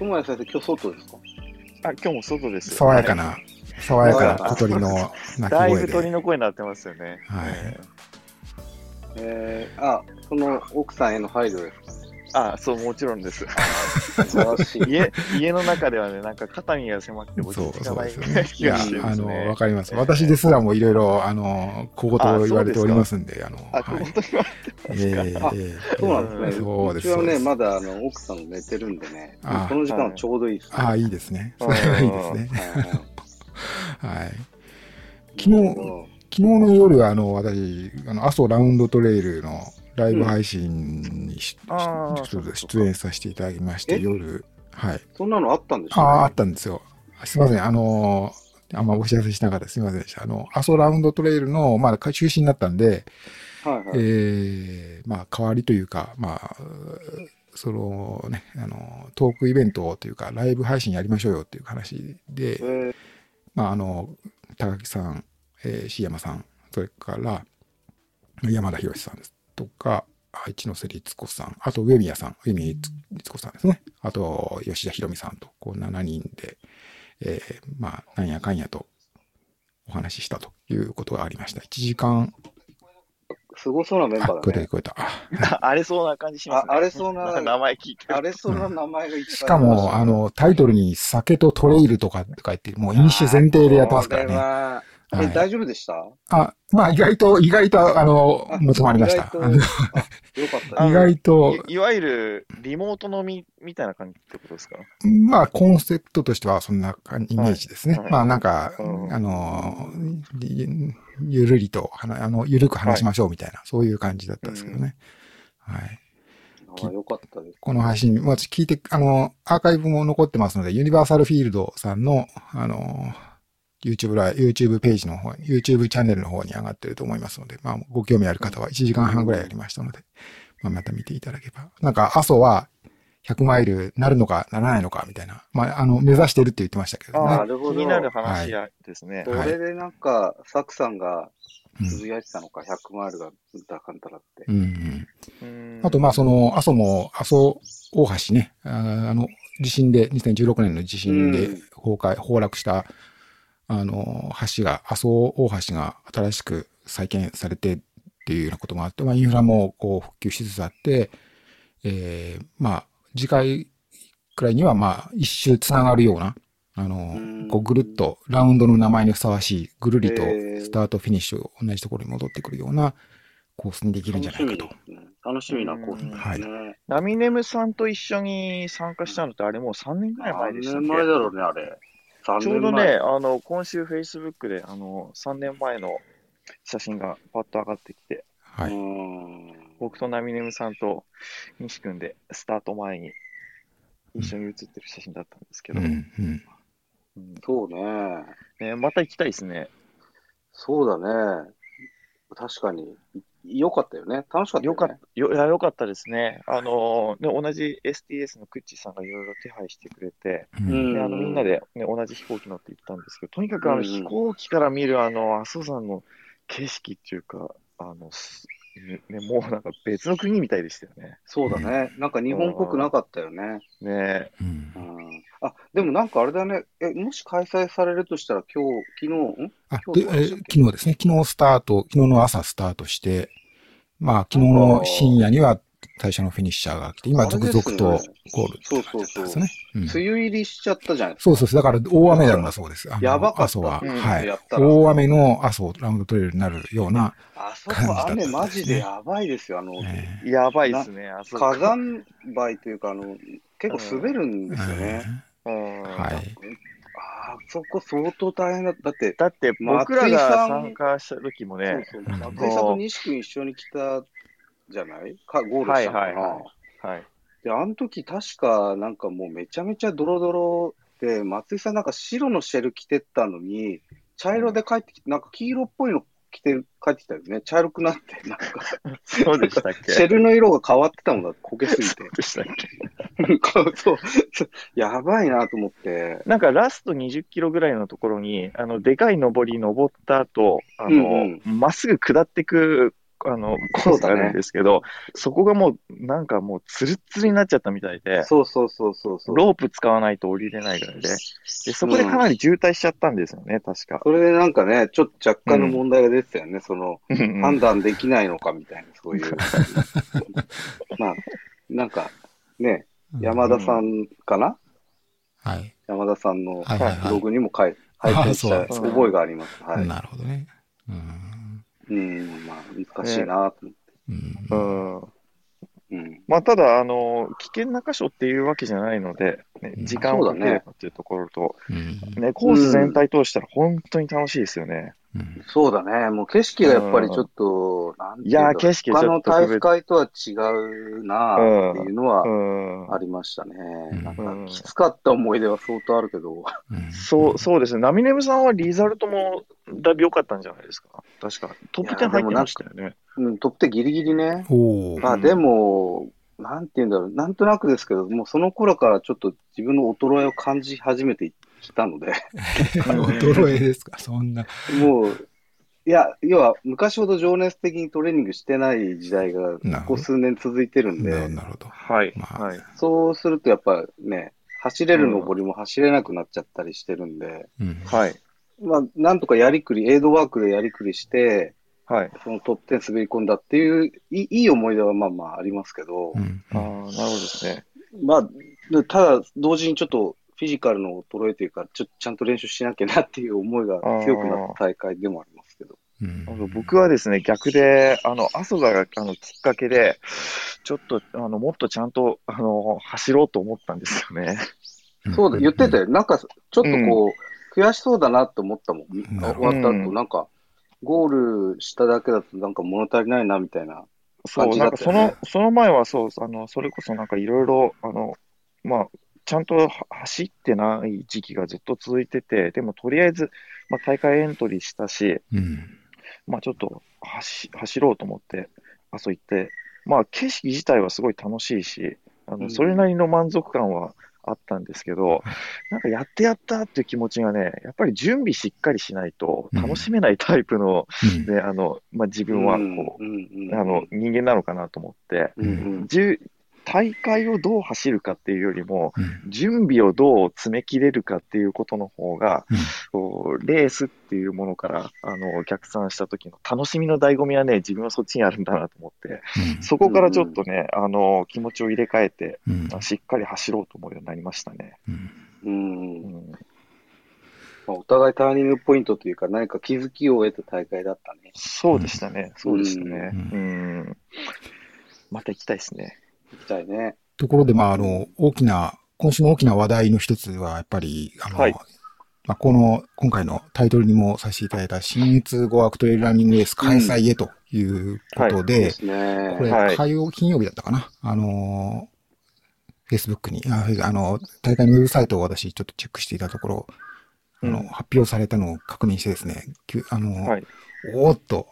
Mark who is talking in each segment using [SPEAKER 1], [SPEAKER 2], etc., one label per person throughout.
[SPEAKER 1] 友也先生、今日外ですか？
[SPEAKER 2] あ、今日も外です。
[SPEAKER 3] 爽やかな、爽やかな小鳥の 鳴き
[SPEAKER 2] だい
[SPEAKER 3] 声で。
[SPEAKER 2] ぶ鳥の声になってますよね。
[SPEAKER 3] はい
[SPEAKER 2] え
[SPEAKER 1] えー、あ、その奥さんへの配慮です
[SPEAKER 2] ーあ、そう、もちろんです。家、家の中ではね、なんか肩身が狭くて落
[SPEAKER 3] そう
[SPEAKER 2] ち着かない
[SPEAKER 3] そうですよね。いや、
[SPEAKER 2] 気がしてるん
[SPEAKER 3] あの、わかります。私ですらもいろいろ、あの、小言を言われておりますんで、あの、
[SPEAKER 2] あ、
[SPEAKER 3] はい
[SPEAKER 2] 本。当に言われてますか。
[SPEAKER 3] ええ
[SPEAKER 1] あ
[SPEAKER 3] ええ
[SPEAKER 1] そうなんですね。
[SPEAKER 3] そうです。
[SPEAKER 1] ちはね、まだあの奥さん寝てるんでね、
[SPEAKER 3] あ
[SPEAKER 1] この時間ちょうどいいです、ね。
[SPEAKER 3] ああ、いいですね。
[SPEAKER 2] うん
[SPEAKER 3] それはいいですね。
[SPEAKER 1] は い
[SPEAKER 3] はい。昨日、昨日の夜、あの、私、あの、阿蘇ラウンドトレイルのライブ配信にし、
[SPEAKER 2] あー
[SPEAKER 3] ちょっと出演させていただきまして、
[SPEAKER 1] え？
[SPEAKER 3] 夜、はい。
[SPEAKER 1] そんなのあったんでしょ
[SPEAKER 3] ああ、あったんですよ。すいません、あのあんまお知らせしなかったすいませんでした。あの、阿蘇ラウンドトレイルの、まあ、中止になったんで、
[SPEAKER 1] はいはい。
[SPEAKER 3] えーまあ、代わりというか、まあ、そのね、あの、トークイベントというか、ライブ配信やりましょうよっていう話で、
[SPEAKER 1] えー
[SPEAKER 3] まあ、あの、高木さん、えー、椎山さん、それから、山田博さんとか、一ノ瀬律子さん、あと上宮さん、上宮律子さんですね。あと、吉田博美さんと、こう7人で、えーまあ、なんやかんやとお話ししたということがありました。1時間、
[SPEAKER 1] すごそうなメン
[SPEAKER 3] あ、
[SPEAKER 1] バーだね。
[SPEAKER 3] 聞こえた聞こえた。あ
[SPEAKER 2] 荒れそうな感じしますね。
[SPEAKER 1] あ荒れそうな
[SPEAKER 2] 名前聞いてる。
[SPEAKER 1] あれそんな名前がいっぱい
[SPEAKER 3] しかも、あ、の、タイトルに酒とトレイルとかとか言って、もう飲酒前提でやってますからね。
[SPEAKER 1] はえ、
[SPEAKER 3] はい
[SPEAKER 1] 大丈夫でした？
[SPEAKER 3] あ、まあ意外と、意外と、あの、持ち回りました。
[SPEAKER 1] 意外と
[SPEAKER 2] いいわゆるリモート飲みみたいな感じってことですか？
[SPEAKER 3] まあ、コンセプトとしてはそんな感じイメージですね。
[SPEAKER 2] はい
[SPEAKER 3] まあ、なんか、
[SPEAKER 2] うん
[SPEAKER 3] あの、ゆゆるりと、はなあの、ゆるく話しましょうみたいな、そういう感じだったんですけどね。はい。
[SPEAKER 1] あよかったです。
[SPEAKER 3] この配信、まあ、聞いて、あの、アーカイブも残ってますので、ユニバーサルフィールドさんの、あの、YouTube ライ、YouTube ページの方に、YouTube チャンネルの方に上がってると思いますので、まあ、ご興味ある方は1時間半ぐらいやりましたので、まあ、また見ていただければ。なんか、阿蘇は100マイルなるのかならないのかみたいな、まあ、あの、目指してるって言ってましたけどね。
[SPEAKER 1] なるほど。
[SPEAKER 2] 気になる話ですね。
[SPEAKER 1] それでなんか、サクさんが
[SPEAKER 3] うん
[SPEAKER 1] つぶやいてたのか、100マイルがうんたかんたらって。
[SPEAKER 3] うんうん。
[SPEAKER 2] うん
[SPEAKER 3] あと、まあ、その、阿蘇も、阿蘇大橋ね、あの、地震で、2016年の地震で
[SPEAKER 1] うん
[SPEAKER 3] 崩壊、崩落した、あの、橋が、阿蘇大橋が新しく再建されてっていうようなこともあって、まあ、インフラもこう復旧しつつあって、えーまあ、次回くらいには、まあ、一周つながるような、あの
[SPEAKER 1] うん、
[SPEAKER 3] こうぐるっとラウンドの名前にふさわしい、ぐるりとスタートフィニッシュを同じところに戻ってくるようなコースにできるんじゃないかと。
[SPEAKER 1] 楽しみなコースですね。
[SPEAKER 3] はい
[SPEAKER 2] ナミネムさんと一緒に参加したのってあれもう3年ぐらい前でしたっ
[SPEAKER 1] 何
[SPEAKER 2] け
[SPEAKER 1] 年前だろうね、あれ。3
[SPEAKER 2] ちょうどね、あの、今週 Facebook で、あの、3年前の写真がパッと上がってきて、
[SPEAKER 3] はい。
[SPEAKER 1] うん
[SPEAKER 2] 僕とナミネムさんと西君でスタート前に一緒に写ってる写真だったんですけど、
[SPEAKER 3] うん、うん。
[SPEAKER 2] うん
[SPEAKER 1] そうね。
[SPEAKER 2] ね、また行きたいですね。
[SPEAKER 1] そうだね。確かに。よかったよね。楽しかったよね。
[SPEAKER 2] よかった、よ、いや、よかったですね。あの、ね、同じ STS のクッチーさんがいろいろ手配してくれて、
[SPEAKER 3] う
[SPEAKER 1] うん
[SPEAKER 2] あの、みんなで、ね、同じ飛行機乗って行ったんですけど、とにかくあの、
[SPEAKER 1] うん
[SPEAKER 2] 飛行機から見るあの、阿蘇山の景色っていうか、あの、すね、もうなんか別の国みたいでしたよね。
[SPEAKER 1] そうだね。なんか日本っぽくなかったよね。
[SPEAKER 2] ね
[SPEAKER 3] うん
[SPEAKER 1] でもなんかあれだね。え、もし開催されるとしたら今日、昨日、ん？
[SPEAKER 3] あ、
[SPEAKER 1] 今
[SPEAKER 3] で、え昨日ですね。昨日スタート、昨日の朝スタートして、まあ、昨日の深夜には最初のフィニッシャーが来て、今続々とゴールって
[SPEAKER 1] そうそうそう梅雨入りしちゃったじゃないですか。
[SPEAKER 3] そうそうそう。だから大雨なんだそうです。
[SPEAKER 1] やばかった
[SPEAKER 3] 阿蘇は。大雨の阿蘇ラウンドトレイルになるような、
[SPEAKER 1] あそこ雨マジでやばいですよ。あの、
[SPEAKER 3] え
[SPEAKER 2] やばいですね、
[SPEAKER 1] 火山灰というか、あの、結構滑るん
[SPEAKER 3] ー
[SPEAKER 1] ですよね。
[SPEAKER 2] うん
[SPEAKER 3] はい。
[SPEAKER 1] あそこ相当大変だった。だって、
[SPEAKER 2] だって僕らが参加した時も
[SPEAKER 1] そう
[SPEAKER 2] ね、
[SPEAKER 1] 松井さんと西君一緒に来たじゃない？か、ゴールしたのかな？
[SPEAKER 2] はいはいははい。
[SPEAKER 1] で、あの時確かなんかもうめちゃめちゃドロドロで、松井さんなんか白のシェル着てったのに、茶色で帰ってきて、なんか黄色っぽいの着て帰ってきたよね。茶色くなって、なんか、
[SPEAKER 2] そうでしたっけ？
[SPEAKER 1] シェルの色が変わってたもんだ、焦げすぎて。
[SPEAKER 2] でしたっけ？
[SPEAKER 1] なんかそう、そうやばいなと思って。
[SPEAKER 2] なんかラスト20キロぐらいのところに、あの、でかい上り登った後、あの、
[SPEAKER 1] うん
[SPEAKER 2] まっすぐ下ってくあの、コースがあるんですけど、そこがもう、なんかもう、ツルッツルになっちゃったみたいで、
[SPEAKER 1] そうそうそうそうそう。
[SPEAKER 2] ロープ使わないと降りれないぐらいで、で、そこでかなり渋滞しちゃったんですよね、確か。
[SPEAKER 1] それでなんかね、ちょっと若干の問題が出てたよね。その、
[SPEAKER 2] うん
[SPEAKER 1] 判断できないのかみたいな、そういう。まあ、なんか、ね、山田さんかな、
[SPEAKER 3] はい。
[SPEAKER 1] 山田さんのブログにも書い拝見した
[SPEAKER 3] あそう
[SPEAKER 1] 覚えがあります。はい。
[SPEAKER 3] なるほどね。うん。
[SPEAKER 1] うん、まあ、難しいなと思って。
[SPEAKER 3] うん
[SPEAKER 2] うん。
[SPEAKER 1] うん。
[SPEAKER 2] まあ、ただ、あの、危険な箇所っていうわけじゃないので、ね
[SPEAKER 3] うん
[SPEAKER 2] 時間をかければっていうところと、
[SPEAKER 3] うん
[SPEAKER 2] ね、コース全体通したら本当に楽しいですよね。
[SPEAKER 3] うん
[SPEAKER 1] そうだね。もう景色がやっぱりちょっと、なんて
[SPEAKER 2] いやー
[SPEAKER 1] うか
[SPEAKER 2] 景色
[SPEAKER 1] 他の体育会とは違うなっていうのは
[SPEAKER 2] うん。
[SPEAKER 1] ありましたね。
[SPEAKER 3] うん
[SPEAKER 1] なんかきつかった思い出は相当あるけど、
[SPEAKER 3] うん
[SPEAKER 2] そう、そうですね。ナミネムさんはリザルトもだいぶ良かったんじゃないですか。確か。トップ10入ってましたよね。
[SPEAKER 1] うん、トップ10ギリギリね。まあでも、なんて言うんだろう、なんとなくですけど、もうその頃からちょっと自分の衰えを感じ始めてきたので、
[SPEAKER 3] 衰えですか、そんな。
[SPEAKER 1] もう、いや、要は昔ほど情熱的にトレーニングしてない時代がここ数年続いてるんで、
[SPEAKER 3] なるほど。
[SPEAKER 2] はい。
[SPEAKER 3] まあ
[SPEAKER 2] はい。
[SPEAKER 1] そうするとやっぱね、走れる登りも走れなくなっちゃったりしてるんで、
[SPEAKER 3] うん。
[SPEAKER 2] はい。
[SPEAKER 1] まあ、なんとかやりくり、エイドワークでやりくりして、
[SPEAKER 2] はい。
[SPEAKER 1] そのトップ10滑り込んだっていう、いい思い出はまあまあありますけど、
[SPEAKER 3] うん
[SPEAKER 2] ああ、なるほどですね。
[SPEAKER 1] まあ、でただ、同時にちょっとフィジカルの衰えというか、ちょっとちゃんと練習しなきゃなっていう思いが強くなった大会でもありますけど。
[SPEAKER 3] うん
[SPEAKER 2] あの僕はですね、逆で、あの、阿蘇があのきっかけで、ちょっと、あの、もっとちゃんと、あの、走ろうと思ったんですよね。
[SPEAKER 1] そうだ、言ってたよ。なんか、ちょっとこう、悔しそうだなって思ったもん。
[SPEAKER 3] ん
[SPEAKER 1] 終わった後、
[SPEAKER 2] うん
[SPEAKER 1] なんか、ゴールしただけだとなんか物足りないなみたいな。
[SPEAKER 2] そう、
[SPEAKER 1] 感じ
[SPEAKER 2] なんかそ
[SPEAKER 1] だったよね
[SPEAKER 2] の、その前はそう、あの、それこそなんかいろいろ、あの、まあ、ちゃんとは走ってない時期がずっと続いてて、でもとりあえず、まあ、大会エントリーしたし、
[SPEAKER 3] うん。
[SPEAKER 2] まあ、ちょっと走走ろうと思って、あそ行って、まあ、景色自体はすごい楽しいし、あの、
[SPEAKER 1] うん。
[SPEAKER 2] それなりの満足感はあったんですけど、なんかやってやったっていう気持ちがね、やっぱり準備しっかりしないと楽しめないタイプの、
[SPEAKER 3] うん。
[SPEAKER 2] ね、あの、まあ、自分はこう、あの、人間なのかなと思って、
[SPEAKER 1] うんうん。
[SPEAKER 2] じゅ大会をどう走るかっていうよりも、
[SPEAKER 3] うん。
[SPEAKER 2] 準備をどう詰め切れるかっていうことの方が、
[SPEAKER 3] うん。
[SPEAKER 2] こうレースっていうものからあの逆算した時の楽しみの醍醐味はね、自分はそっちにあるんだなと思って、そこからちょっとね、あの気持ちを入れ替えて、
[SPEAKER 3] うん。
[SPEAKER 2] あしっかり走ろうと思うようになりましたね。
[SPEAKER 3] うん。
[SPEAKER 1] うん。
[SPEAKER 2] うん、
[SPEAKER 1] まあお互いターニングポイントというか、何か気づきを得た大会だったね。
[SPEAKER 2] そうでしたね、そうでしたね。
[SPEAKER 3] う
[SPEAKER 2] うん。また行きたいですね。
[SPEAKER 1] 行きたいね。
[SPEAKER 3] ところで、まあ、あの、大きな、今週の大きな話題の一つは、やっぱり、あの、
[SPEAKER 2] はい
[SPEAKER 3] まあ、この、今回のタイトルにもさせていただいた、新越語学トレイルランニングレース開催へということ
[SPEAKER 1] そう
[SPEAKER 3] で、
[SPEAKER 1] ですね。
[SPEAKER 3] これ、
[SPEAKER 2] はい
[SPEAKER 3] 火曜、金曜日だったかな？あの、Facebook に、ああの、大会のウェブサイトを私ちょっとチェックしていたところ、あの、
[SPEAKER 2] うん
[SPEAKER 3] 発表されたのを確認してですね、きゅあの、
[SPEAKER 2] はい。
[SPEAKER 3] おーっと、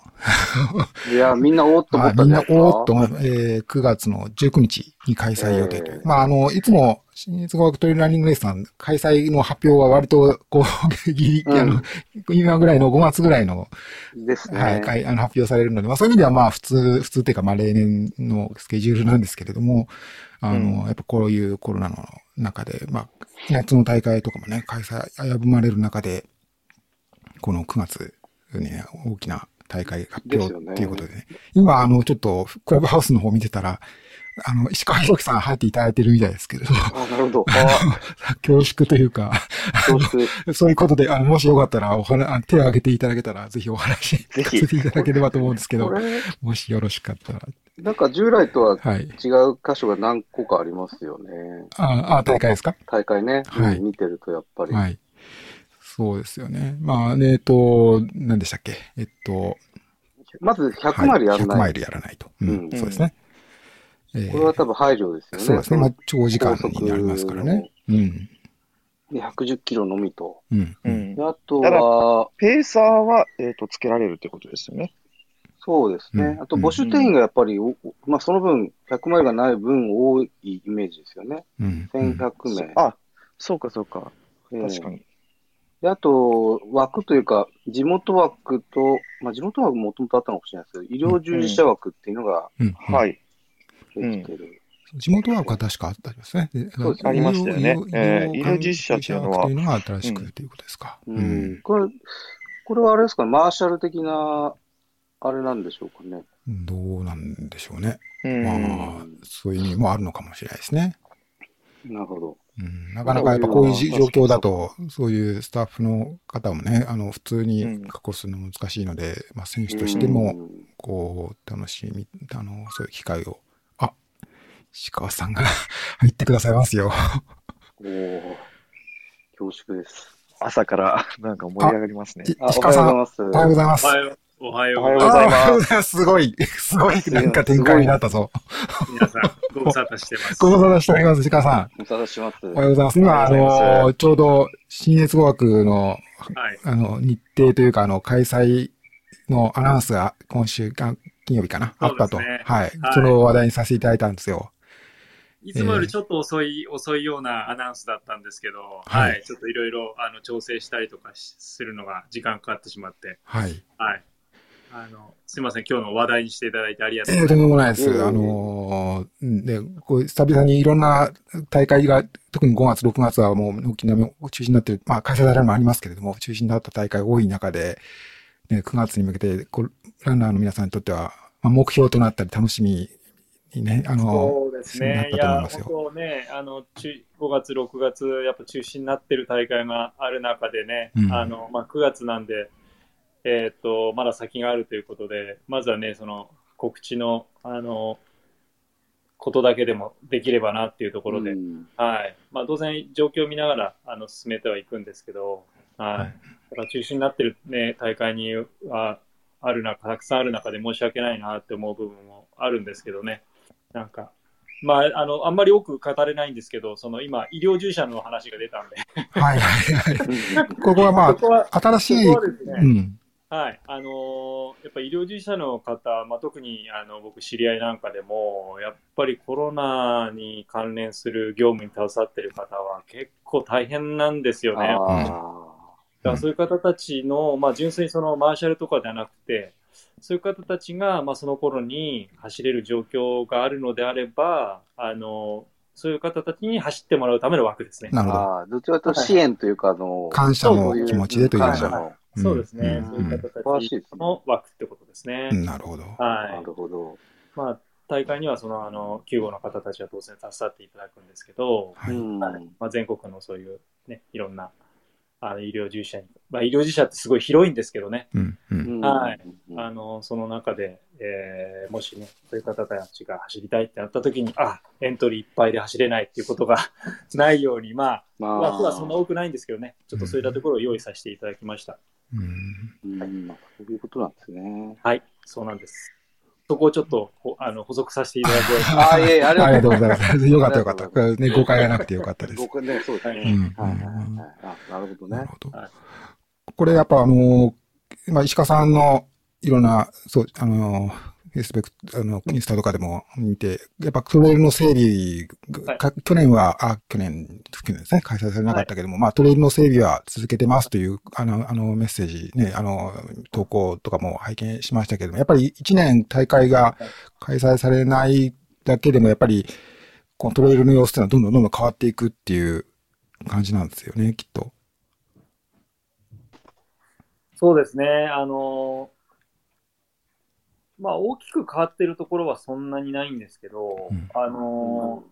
[SPEAKER 1] いや、みんなおーっと思
[SPEAKER 3] あみんな
[SPEAKER 1] ったんですか？
[SPEAKER 3] おーっと、えー9月の19日に開催予定という。
[SPEAKER 1] えー
[SPEAKER 3] まあ、あの、いつも、新越語学トレイルランニングレースさん、開催の発表は割と、こう、ギリ、
[SPEAKER 1] うん
[SPEAKER 3] あの、今ぐらいの5月ぐらいの、
[SPEAKER 1] ですね。
[SPEAKER 3] はいあの発表されるので、まあそういう意味ではまあ普通、普通っていうかまあ例年のスケジュールなんですけれども、あの、
[SPEAKER 2] うん
[SPEAKER 3] やっぱこういうコロナの中で、まあ、夏の大会とかもね、開催、危ぶまれる中で、この9月、ね、大きな大会発表っていうことでね。今、あの、ちょっと、クラブハウスの方見てたら、あの、石川弘樹さん入っていただいてるみたいですけれども、
[SPEAKER 1] あ、なるほど。
[SPEAKER 3] 恐縮というか。そういうことで、あの、もしよかったら、お話、あ手を挙げていただけたら、ぜひお話
[SPEAKER 2] ぜひ
[SPEAKER 3] 聞かせていただければと思うんですけどもしよろしかったら。
[SPEAKER 1] なんか従来とは
[SPEAKER 3] はい。
[SPEAKER 1] 違う箇所が何個かありますよね。
[SPEAKER 3] ああ、大会ですか？
[SPEAKER 1] 大会ね。
[SPEAKER 3] はい
[SPEAKER 1] うん見てるとやっぱり。
[SPEAKER 3] はい。そうですよね。まあ、ねえっと、何でしたっけ？えっと、
[SPEAKER 1] まず100マイルやん
[SPEAKER 3] はい100
[SPEAKER 1] ない。
[SPEAKER 3] マイルやらないと。うん、
[SPEAKER 1] うん
[SPEAKER 3] そうですね。えー
[SPEAKER 1] これは多分配慮ですよね。
[SPEAKER 3] そうですね。まあ
[SPEAKER 1] の、
[SPEAKER 3] 長時間になりますからね。うん。
[SPEAKER 1] で110キロのみと。
[SPEAKER 3] うん。
[SPEAKER 1] あとは、
[SPEAKER 2] ペーサーは、えっ、と、つけられるってことですよね。
[SPEAKER 1] そうですね。
[SPEAKER 3] うん
[SPEAKER 1] あと、募集定員がやっぱり、おまあ、その分、100マイルがない分多いイメージですよね。
[SPEAKER 3] うん。
[SPEAKER 1] 1100名。
[SPEAKER 2] あ、そうかそうか。
[SPEAKER 1] えー
[SPEAKER 2] 確かに。
[SPEAKER 1] で、あと、枠というか、地元枠と、まあ、地元枠もともとあったのかもしれないですけど、医療従事者枠っていうのが
[SPEAKER 3] うん。。
[SPEAKER 2] はいい。
[SPEAKER 1] できてる。
[SPEAKER 3] 地元枠は確かあったんですね。で
[SPEAKER 1] そうです
[SPEAKER 2] ありましたよね
[SPEAKER 3] 医療
[SPEAKER 2] えー
[SPEAKER 3] 医療
[SPEAKER 2] 従事者っていうのは
[SPEAKER 3] というのが新し
[SPEAKER 2] うん
[SPEAKER 3] くということですか？
[SPEAKER 1] うん。これ、これはあれですか、マーシャル的な、あれなんでしょうかね？
[SPEAKER 3] どうなんでしょうね。
[SPEAKER 2] うん。
[SPEAKER 3] まあ、そういう意味もあるのかもしれないですね。
[SPEAKER 1] なるほど。
[SPEAKER 3] うん、なかなかやっぱこういうじ状況だと、そういうスタッフの方もね、あの、普通に確保するの難しいので、まあ、選手としても、
[SPEAKER 1] うん
[SPEAKER 3] こう、楽しみ、あの、そういう機会を、あ、石川さんが 入ってくださいますよ。
[SPEAKER 1] おー恐縮です。
[SPEAKER 2] 朝からなんか盛り上がりますね。
[SPEAKER 3] 石川さん、お
[SPEAKER 1] おはようござい
[SPEAKER 3] はようございます。
[SPEAKER 4] おはよう、おはようござい
[SPEAKER 2] ます
[SPEAKER 3] す。すごい、すごい、なんか展開になったぞ。
[SPEAKER 4] 皆さん、ご無沙汰してます。
[SPEAKER 3] ご無沙汰しております、石川さん。
[SPEAKER 1] お探しします。
[SPEAKER 3] おはようございます。今、あの、ちょうど、新越語学の、
[SPEAKER 4] はい。
[SPEAKER 3] あの、日程というか、あの、開催のアナウンスが今週、あ金曜日かな、あったと。はい。
[SPEAKER 4] はい
[SPEAKER 3] その話題にさせていただいたんですよ。
[SPEAKER 4] いつもよりちょっと遅い、遅いようなアナウンスだったんですけど、
[SPEAKER 3] は
[SPEAKER 4] はいい。ちょっといろいろ、あの、調整したりとかしするのが時間かかってしまって、
[SPEAKER 3] はい。
[SPEAKER 4] はい。あの、すいません、今日の話題にしていただいてありがとう
[SPEAKER 3] ええと
[SPEAKER 4] ございま
[SPEAKER 3] んでもないです。
[SPEAKER 1] うん
[SPEAKER 3] あのーこう、久々にいろんな大会が、特に5月、6月はもう軒並み中止になってる、まあ、開催されるのもありますけれども、中止になった大会が多い中で、ね、9月に向けて、こうランナーの皆さんにとっては、まあ、目標となったり楽しみにね、あ
[SPEAKER 4] す。
[SPEAKER 3] の
[SPEAKER 4] そうです
[SPEAKER 3] なっ
[SPEAKER 4] ね。いや、
[SPEAKER 3] たと思いますよ
[SPEAKER 4] 本当ね、あの、中5月、6月、やっぱ中止になってる大会がある中でね、
[SPEAKER 3] うん
[SPEAKER 4] あの、まあ、9月なんで、えっ、と、まだ先があるということで、まずはね、その、告知の、あの、ことだけでもできればなっていうところで、
[SPEAKER 1] うん
[SPEAKER 4] はい。まあ、当然、状況を見ながら、あの、進めてはいくんですけど、はい。
[SPEAKER 3] はい
[SPEAKER 4] だ中止になってるね、大会には、ある中、たくさんある中で申し訳ないなって思う部分もあるんですけどね。なんか、まあ、あの、あんまり多く語れないんですけど、その今、医療従事者の話が出たんで、
[SPEAKER 3] はいはいはい。ここはま
[SPEAKER 4] ここは、
[SPEAKER 3] あ、新しい、
[SPEAKER 4] ここはですね、
[SPEAKER 3] うん。
[SPEAKER 4] はい、あのーやっぱ医療従事者の方、まあ、特にあの僕、知り合いなんかでも、やっぱりコロナに関連する業務に携わっている方は結構大変なんですよね。
[SPEAKER 1] あ
[SPEAKER 4] だからそういう方たちの、まあ、純粋にそのマーシャルとかではなくて、そういう方たちが、まあ、その頃に走れる状況があるのであれば、あのそういう方たちに走ってもらうための枠ですね。
[SPEAKER 1] あ。
[SPEAKER 3] なるほど。
[SPEAKER 1] どちらかというと支援というか、あの、
[SPEAKER 3] 感謝の気持ちでというような。
[SPEAKER 1] 感謝の。
[SPEAKER 3] うん
[SPEAKER 4] そうですね、
[SPEAKER 3] うん
[SPEAKER 4] そういう方
[SPEAKER 1] 素晴らしい
[SPEAKER 4] たち
[SPEAKER 1] ですね
[SPEAKER 4] の枠ってことですね。
[SPEAKER 3] うんなるほど。
[SPEAKER 4] は。
[SPEAKER 1] ないるほど。
[SPEAKER 4] まあ、大会にはその、あの、救護の方たちは当然携わっていただくんですけど、
[SPEAKER 3] はい。
[SPEAKER 4] まあ、全国のそういうね、いろんな、あの、医療従事者に、まあ、医療従事者ってすごい広いんですけどね、
[SPEAKER 3] うん。う。
[SPEAKER 1] うんん
[SPEAKER 4] はい。
[SPEAKER 1] うん
[SPEAKER 4] あの、その中で、えーもしね、そういう方たちが走りたいってなった時に、あ、エントリーいっぱいで走れないっていうことが ないように、まあ、
[SPEAKER 1] まあ、
[SPEAKER 4] 枠はそんな多くないんですけどね、ちょっとそういったところを用意させていただきました。
[SPEAKER 3] うん
[SPEAKER 1] うん、そういうことなんですね。
[SPEAKER 4] はい、そうなんです。そこをちょっと、ほあの、補足させていただく
[SPEAKER 1] あ あ、いえいえ、あり
[SPEAKER 3] ありがとうござい
[SPEAKER 1] ま
[SPEAKER 3] ます。よかったよかった。これね、誤解がなくてよかったです。
[SPEAKER 1] 僕ね、そうですね。
[SPEAKER 4] はい
[SPEAKER 3] うん。
[SPEAKER 1] はいはいはいはい。あ、なるほどね。
[SPEAKER 3] なるほど
[SPEAKER 4] はい。
[SPEAKER 3] これやっぱあの、まあ、石川さんのいろんな、そう、あの、スブック、あの、インスタとかでも見て、やっぱトレイルの整備が、か去年は、あ、去年、去年ですね、開催されなかったけども、まあ、トレイルの整備は続けてますという、あの、あの、メッセージね、あの、投稿とかも拝見しましたけども、やっぱり一年大会が開催されないだけでも、やっぱり、このトレイルの様子っていうのはどんどんどんどん変わっていくっていう感じなんですよね、きっと。
[SPEAKER 4] そうですね、あの、まあ、大きく変わってるところはそんなにないんですけど、
[SPEAKER 3] うん
[SPEAKER 4] あの、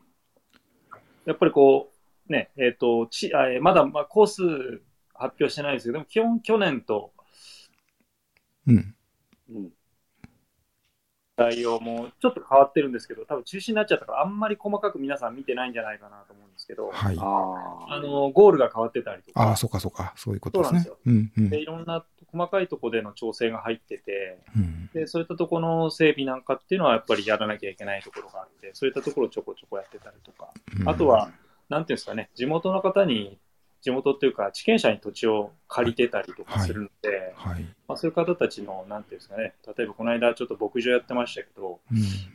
[SPEAKER 4] やっぱりこう、ね、えっ、と、ちあえーまだ、まあ、コース発表してないですけど、でも基本去年と
[SPEAKER 3] うん。
[SPEAKER 1] うん。
[SPEAKER 4] 内容もちょっと変わってるんですけど、多分中止になっちゃったから、あんまり細かく皆さん見てないんじゃないかなと思うんですけど、
[SPEAKER 3] はい。
[SPEAKER 1] ああ。
[SPEAKER 4] あの、ゴールが変わってたりとか、
[SPEAKER 3] ああ、そうかそうか。そういうことですね
[SPEAKER 4] そ。
[SPEAKER 3] うん、うん
[SPEAKER 4] でいろんな細かいところでの調整が入ってて、
[SPEAKER 3] うん。
[SPEAKER 4] で、そういったところの整備なんかっていうのはやっぱりやらなきゃいけないところがあって、そういったところをちょこちょこやってたりとか、
[SPEAKER 3] うん
[SPEAKER 4] あとは、なんていうんですかね、地元の方に、地元っていうか、地権者に土地を借りてたりとかするので、
[SPEAKER 3] はい。
[SPEAKER 4] まあ、そういう方たちの、なんていうんですかね、例えばこの間ちょっと牧場やってましたけど、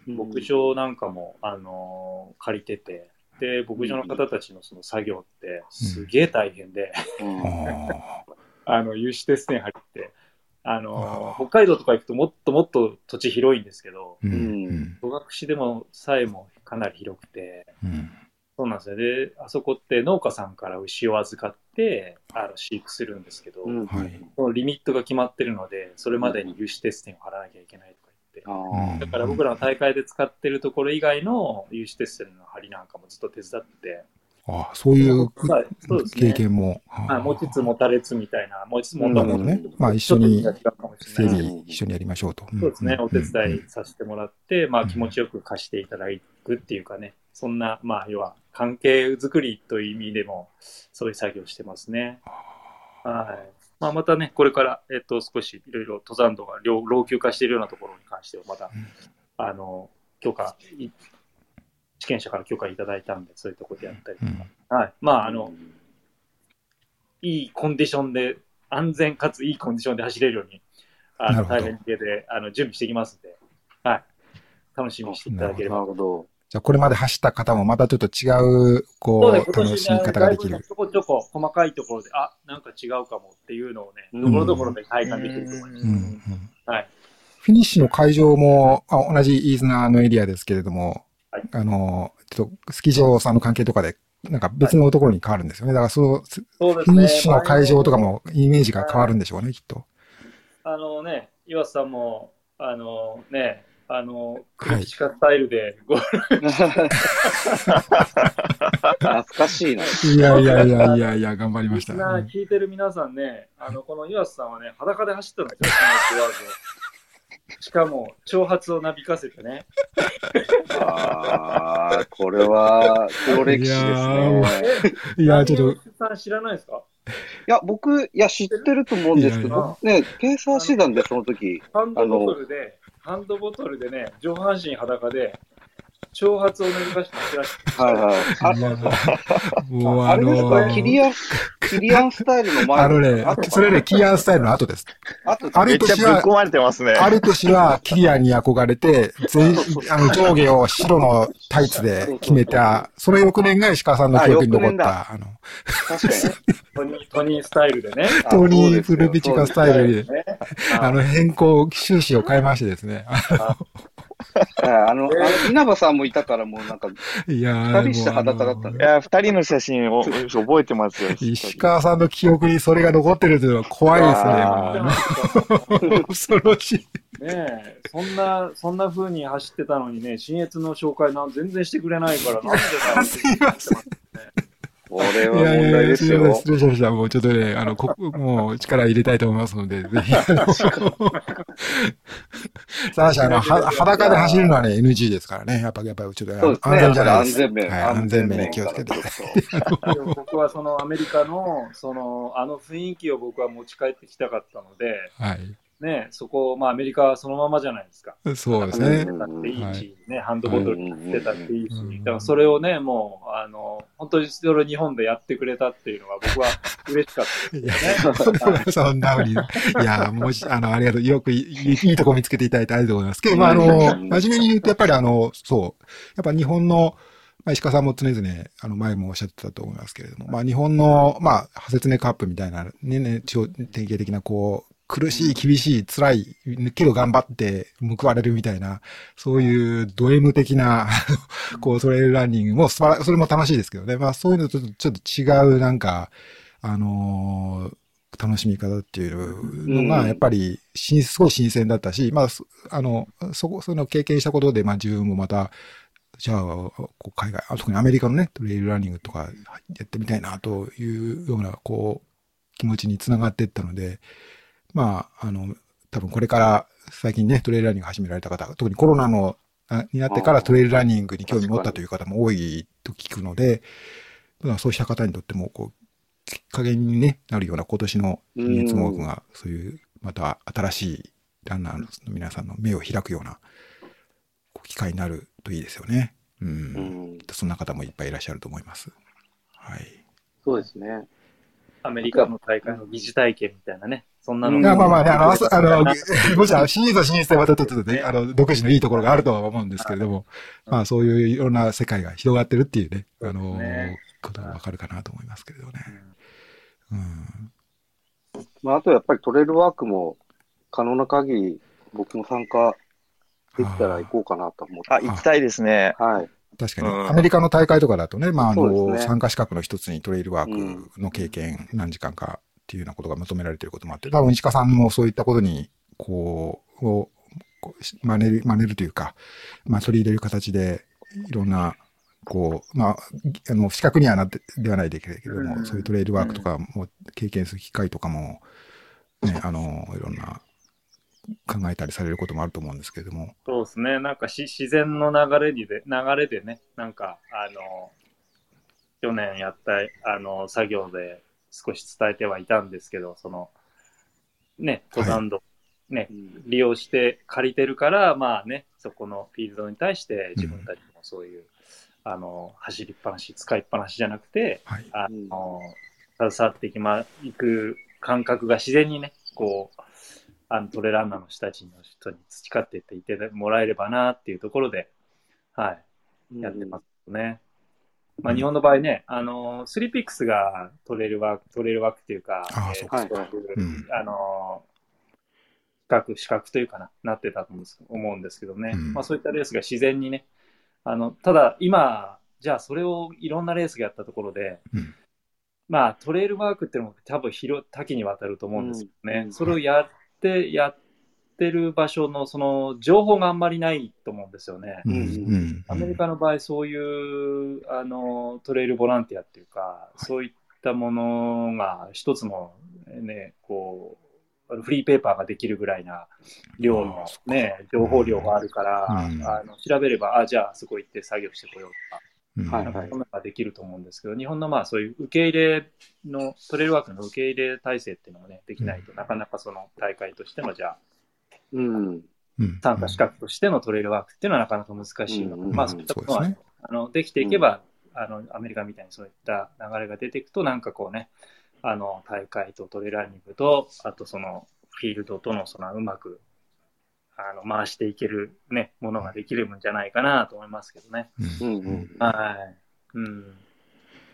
[SPEAKER 3] うん。
[SPEAKER 4] 牧場なんかも、あのー借りてて、で、牧場の方たちのその作業ってすげえ大変で、
[SPEAKER 1] うん。
[SPEAKER 3] あ
[SPEAKER 4] あの、有刺鉄線張りって、あの
[SPEAKER 3] あ、
[SPEAKER 4] 北海道とか行くともっともっと土地広いんですけど、
[SPEAKER 3] ーうん。
[SPEAKER 1] うん。
[SPEAKER 4] 戸隠でもさえもかなり広くて、
[SPEAKER 3] うん
[SPEAKER 4] そうなんですよ。で、あそこって農家さんから牛を預かって、あの、飼育するんですけど、
[SPEAKER 1] うん。
[SPEAKER 3] はい。
[SPEAKER 4] そのリミットが決まってるので、それまでに有刺鉄線を張らなきゃいけないとか言って、
[SPEAKER 1] あー。
[SPEAKER 4] だから僕らの大会で使ってるところ以外の有刺鉄線の張りなんかもずっと手伝って、
[SPEAKER 3] あそういう経験も。
[SPEAKER 4] はい、持ちつ持たれつみたいな、持ちつ持たれつ
[SPEAKER 3] ねまあ一緒に整
[SPEAKER 4] れない。
[SPEAKER 3] 備一緒にやりましょうと。
[SPEAKER 4] そうですね、お手伝い
[SPEAKER 3] い。
[SPEAKER 4] させてもらって、まあ
[SPEAKER 3] うん。
[SPEAKER 4] 気持ちよく貸していただくっていうかね、そんな、まあ要は関係づくりという意味でも、そういう作業してますね。はい。まあまたね、これから、えっと、少しいろいろ登山道が老老朽化しているようなところに関しては、また、あの、許可、い試験者から許可いただいたんで、そういうところでやったりと
[SPEAKER 3] うん
[SPEAKER 4] か。はい。まあ、あの、いいコンディションで、安全かついいコンディションで走れるように、あの、大変に向けて、あの、準備していきますんで、はい。楽しみにしていただけれ
[SPEAKER 1] な
[SPEAKER 4] ば。
[SPEAKER 1] るほど。
[SPEAKER 3] じゃあこれまで走った方もまたちょっと違う、こ
[SPEAKER 4] そう
[SPEAKER 3] 楽しみ方ができる。
[SPEAKER 4] ちょこちょこ細かいところで、あ、なんか違うかもっていうのをね、
[SPEAKER 1] うん
[SPEAKER 4] ところどころで体感できると思います。
[SPEAKER 3] うんうん
[SPEAKER 4] はい。
[SPEAKER 3] フィニッシュの会場も、あ同じ飯綱のエリアですけれども、
[SPEAKER 4] はい
[SPEAKER 3] あの、ちょっとスキー場さんの関係とかで、なんか別のところに変わるんですよね。だからその、フ
[SPEAKER 4] そうね。
[SPEAKER 3] ィニッシュの会場とかもイメージが変わるんでしょうね、きっと。
[SPEAKER 4] あのね、岩瀬さんも、あのね、あの、ク
[SPEAKER 3] はい
[SPEAKER 4] リティカスタイルで、ご
[SPEAKER 1] 懐かしいな。
[SPEAKER 3] いやいやいやいやいや、頑張りました。
[SPEAKER 4] みんな
[SPEAKER 3] うん
[SPEAKER 4] 聞いてる皆さんね、あの、この岩瀬さんはね、裸で走ったんですよ、しかも、長髪をなびかせてね。
[SPEAKER 1] ああ、これは黒歴史です
[SPEAKER 3] いやー
[SPEAKER 1] ね。
[SPEAKER 3] いや、ちょっと、
[SPEAKER 4] と。さん知らないですか？
[SPEAKER 1] いや、僕、いや、知ってると思うんですけど、ね、ペーサーしてたんで、その時。
[SPEAKER 4] ハンドボトルで、ハンドボトルでね、上半身裸で、長髪をなびかして
[SPEAKER 1] はいはい。
[SPEAKER 3] もうあ
[SPEAKER 1] あれです
[SPEAKER 3] の
[SPEAKER 1] か、キリアン、キリアンスタイルの前
[SPEAKER 3] あのねそれね、キアンスタイルの後です。
[SPEAKER 1] あと、
[SPEAKER 3] あ
[SPEAKER 2] めっ
[SPEAKER 3] る年は
[SPEAKER 2] ちゃぶっ込、まれてますね。
[SPEAKER 3] ある年はキリアンに憧れて、全 あの上下を白のタイツで決めた、その翌年が石川さんの記憶に残った、あの、
[SPEAKER 1] 確かにね。
[SPEAKER 4] トニートニースタイルでね。
[SPEAKER 1] あ
[SPEAKER 3] トニー・ルビチカスタイルで、
[SPEAKER 4] ね
[SPEAKER 3] あの変更、収支を変えましてですね。
[SPEAKER 1] はいあの、あの、稲葉さんもいたから、もうなんか、
[SPEAKER 3] いやー
[SPEAKER 1] 二人して裸だった
[SPEAKER 2] いや、二人の写真を覚えてますよ。
[SPEAKER 3] 石川さんの記憶にそれが残ってるというのは怖いですね。恐ろしい。
[SPEAKER 4] ねえ、そんな、そんな風に走ってたのにね、新越の紹介なん全然してくれないから、なんでだよって
[SPEAKER 3] すいません。
[SPEAKER 1] これは
[SPEAKER 3] いやいやいや、
[SPEAKER 1] 問題です
[SPEAKER 3] すいません。
[SPEAKER 1] よ。
[SPEAKER 3] 失礼しました。もうちょっとね、あの、こもう力入れたいと思いますので、ぜひ、あの、ただし、あの、は裸で走るのはね、NG ですからね。やっぱ、やっぱりちょっと
[SPEAKER 1] そうですね。
[SPEAKER 3] 安全じゃないです。
[SPEAKER 1] 安全面。
[SPEAKER 3] はい、安全面に気をつけて。
[SPEAKER 4] 僕はそのアメリカの、その、あの雰囲気を僕は持ち帰ってきたかったので、
[SPEAKER 3] はい。
[SPEAKER 4] ね、そこ、まあアメリカはそのままじゃないですか。
[SPEAKER 3] そうですね。
[SPEAKER 4] だっていい
[SPEAKER 3] は
[SPEAKER 4] し、ね、ハンドボトルにってたっていいし
[SPEAKER 3] うん、
[SPEAKER 4] だからそれをね、もう、あの、本当にそれを日本でやってくれたっていうのが僕は嬉しかった
[SPEAKER 3] い
[SPEAKER 4] ですね。
[SPEAKER 3] そんなふうに。いや、もし、あの、ありがとう。よくいい、いいとこ見つけていただいてありがとうございます。けど、まあ、あの、
[SPEAKER 1] うん
[SPEAKER 3] 真面目に言うと、やっぱりあの、そう。やっぱ日本の、まあ、石川さんも常々、あの、前もおっしゃってたと思いますけれども、まあ、日本の、まあ、ハセツネカップみたいな、ね、ね、超典型的な、こう、苦しい、厳しい、辛い、けど頑張って報われるみたいな、そういうド M 的な、こう、トレイルランニングもそれも楽しいですけどね。まあ、そういうのとちょっと違う、なんか、あのー楽しみ方っていうのが、
[SPEAKER 1] うん
[SPEAKER 3] やっぱり、新、すごい新鮮だったし、まあ、そあの、そこ、そういうのを経験したことで、まあ自分もまた、じゃあ、こう海外、あ特にアメリカのね、トレイルランニングとかやってみたいなというような、こう、気持ちにつながっていったので、まあ、あの、多分これから最近ね、トレイルランニング始められた方、特にコロナの、あになってからトレイルランニングに興味持ったという方も多いと聞くので、まあそうした方にとっても、こう、きっかけに、ね、なるような今年の新越ウォークが、そういう、また新しいランナーの皆さんの目を開くような機会になるといいですよね。うん。
[SPEAKER 1] うん
[SPEAKER 3] そんな方もいっぱいいらっしゃると思います。はい。
[SPEAKER 1] そうですね。
[SPEAKER 4] アメリカの大会の疑似体験みたいなね、そんなの。
[SPEAKER 3] いや、まあまあね、あの、あの、もちろん、シリーズはシリーズでまたちょっとね、あの、独自のいいところがあるとは思うんですけれども、まあそういういろんな世界が広がってるっていうね、あの、
[SPEAKER 4] ね
[SPEAKER 3] ことがわかるかなと思いますけれどね。うん。
[SPEAKER 1] まあ、あとやっぱりトレイルワークも可能な限り僕も参加できたら行こうかなと思って。
[SPEAKER 2] あ、行きたいですね。
[SPEAKER 1] はい。
[SPEAKER 3] 確かに、
[SPEAKER 2] うん。
[SPEAKER 3] アメリカの大会とかだとね、まあ、あの、参加資格の一つにトレイルワークの経験何時間かっていうようなことが求められていることもあって、多分石川さんもそういったことに、こう、を真似る、真似るというか、まあ、取り入れる形で、いろんな、こう、まあ、あの、資格にはなって、ではないでけれども、
[SPEAKER 4] うん。
[SPEAKER 3] そういうトレイルワークとかも経験する機会とかも、ね、あの、いろんな考えたりされることもあると思うんですけれども、
[SPEAKER 4] そうですね。なんかし自然の流れにで、流れでね、なんか、あの、去年やった、あの、作業で少し伝えてはいたんですけど、その、ね、登山道、ね、
[SPEAKER 1] うん
[SPEAKER 4] 利用して借りてるから、まあね、そこのフィールドに対して自分たちもそういう、あの、走りっぱなし、使いっぱなしじゃなくて、
[SPEAKER 3] はい。
[SPEAKER 4] あの、携わっていきま、いく感覚が自然にね、こう、あの、トレランナーの人たちの人に培っていっていてもらえればなっていうところで、はい、やってますね。まあ、日本の場合ね、あの、スリーピックスがトレイルワーク、トレイルワークっていうか、
[SPEAKER 3] ああ
[SPEAKER 4] えー
[SPEAKER 1] そうか。
[SPEAKER 4] そういう
[SPEAKER 3] うん。
[SPEAKER 4] あの、資格、資格というかな、なってたと思うんです思うんですけどね。
[SPEAKER 3] うん。
[SPEAKER 4] まあそういったレースが自然にね、あの、ただ今、じゃあそれをいろんなレースがやったところで、
[SPEAKER 3] うん。
[SPEAKER 4] まあトレイルワークっていうのも多分広、多岐にわたると思うんですけどね。
[SPEAKER 1] うん。
[SPEAKER 4] それをやって、やってる場所のその情報があんまりないと思うんですよね。
[SPEAKER 3] うん
[SPEAKER 1] うん
[SPEAKER 3] うん。
[SPEAKER 4] アメリカの場合、そういうあのトレイルボランティアっていうか、そういったものが一つの、ね、こう、フリーペーパーができるぐらいな量のね、情報量があるから、
[SPEAKER 3] うん。
[SPEAKER 4] あの調べれば、あ、じゃあ、そこ行って作業してこようとか、
[SPEAKER 3] うん。
[SPEAKER 1] はい。
[SPEAKER 4] なんかそんなのができると思うんですけど、日本のまあそういう受け入れの、トレイルワークの受け入れ体制っていうのもね、できないとなかなかその大会としての、じゃあ、
[SPEAKER 1] うん。
[SPEAKER 3] うん
[SPEAKER 4] 参加資格としてのトレイルワークっていうのはなかなか難しいので、
[SPEAKER 1] うん
[SPEAKER 4] まあそういったことは、
[SPEAKER 3] ね
[SPEAKER 4] あのできていけば、あの、アメリカみたいにそういった流れが出ていくと、なんかこうね、あの、大会とトレランニングと、あとその、フィールドとの、その、うまく、あの、回していけるね、ものができるんじゃないかなと思いますけどね。
[SPEAKER 3] うん。
[SPEAKER 4] はい。うん。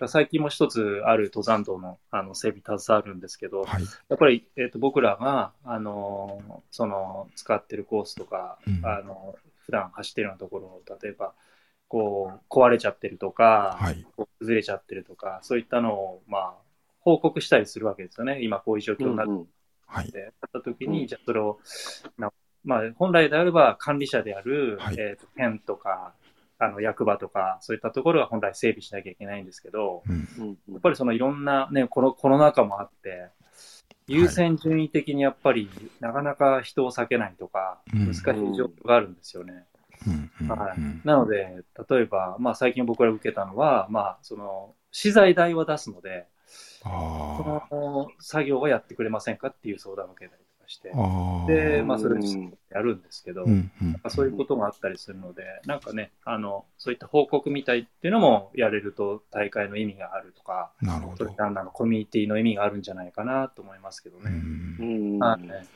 [SPEAKER 4] 最近も一つある登山道のあの整備携わるんですけど、
[SPEAKER 3] はい。
[SPEAKER 4] やっぱり、えっと僕らが、あのーその使ってるコースとか、
[SPEAKER 3] うん
[SPEAKER 4] あの普段走ってるようなところを例えばこう壊れちゃってるとか、
[SPEAKER 3] はい。
[SPEAKER 4] 崩れちゃってるとかそういったのを、まあ、報告したりするわけですよね今こういう状況になっ
[SPEAKER 1] うん
[SPEAKER 3] はい。
[SPEAKER 4] て、なった時に、
[SPEAKER 1] うん
[SPEAKER 4] じゃあそれをな、まあ、本来であれば管理者である、
[SPEAKER 3] はい
[SPEAKER 4] えっと県とかあの役場とかそういったところが本来整備しなきゃいけないんですけど、
[SPEAKER 3] うん。
[SPEAKER 1] うん
[SPEAKER 4] やっぱりそのいろんなね、このコロナ禍もあって、優先順位的にやっぱりなかなか人を避けないとか、
[SPEAKER 3] うん。
[SPEAKER 4] 難しい状況があるんですよね。はい。
[SPEAKER 3] うん。
[SPEAKER 4] なので、例えば、まあ最近僕ら受けたのは、まあその、資材代は出すので、そ
[SPEAKER 3] あ
[SPEAKER 4] の作業はやってくれませんかっていう相談を受けたり。とかして
[SPEAKER 3] あ。、ああ。
[SPEAKER 4] で、まあそれを
[SPEAKER 1] うん
[SPEAKER 4] やるんですけど、
[SPEAKER 3] うん。
[SPEAKER 4] そういうことがあったりするので、なんかね、あの、そういった報告みたいっていうのもやれると大会の意味があるとか、
[SPEAKER 3] なるほど
[SPEAKER 4] コミュニティの意味があるんじゃないかなと思いますけど
[SPEAKER 3] う
[SPEAKER 4] ね。
[SPEAKER 1] うんん。
[SPEAKER 4] はい。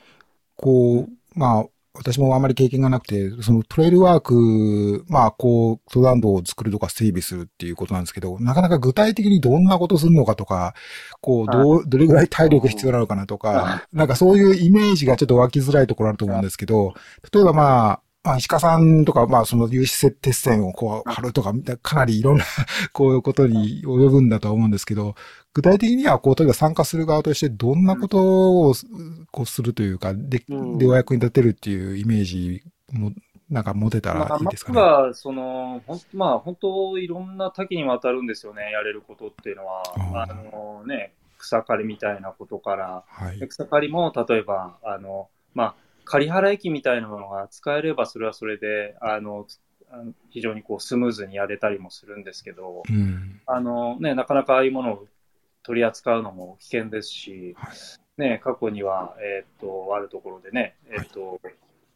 [SPEAKER 3] こう、まあ、私もあまり経験がなくて、そのトレイルワーク、まあ、こう、登山道を作るとか整備するっていうことなんですけど、なかなか具体的にどんなことするのかとか、こう、どう、どれぐらい体力必要なのかなとか、なんかそういうイメージがちょっと湧きづらいところあると思うんですけど、例えばまあ、まあ、石川さんとか、まあ、その有刺鉄線をこう、貼るとか、かなりいろんな、こういうことに及ぶんだとは思うんですけど、具体的には、こう、例えば参加する側として、どんなことをす、こうするというか、で、
[SPEAKER 1] うん
[SPEAKER 3] で、お役に立てるっていうイメージも、なんか持てた
[SPEAKER 4] まあ、ま
[SPEAKER 3] らいいですかね？
[SPEAKER 4] ずは、その、ほんまあ、本当、いろんな多岐にわたるんですよね、やれることっていうのは。
[SPEAKER 3] あ
[SPEAKER 4] あのね、草刈りみたいなことから、
[SPEAKER 3] はい
[SPEAKER 4] で。草刈りも、例えば、あの、まあ、仮払い機みたいなものが使えれば、それはそれで、あの、非常にこうスムーズにやれたりもするんですけど、
[SPEAKER 3] うん。
[SPEAKER 4] あのね、なかなかああいうものを取り扱うのも危険ですし、
[SPEAKER 3] はい
[SPEAKER 4] ね、過去には、えーっと、あるところでね、えーっと、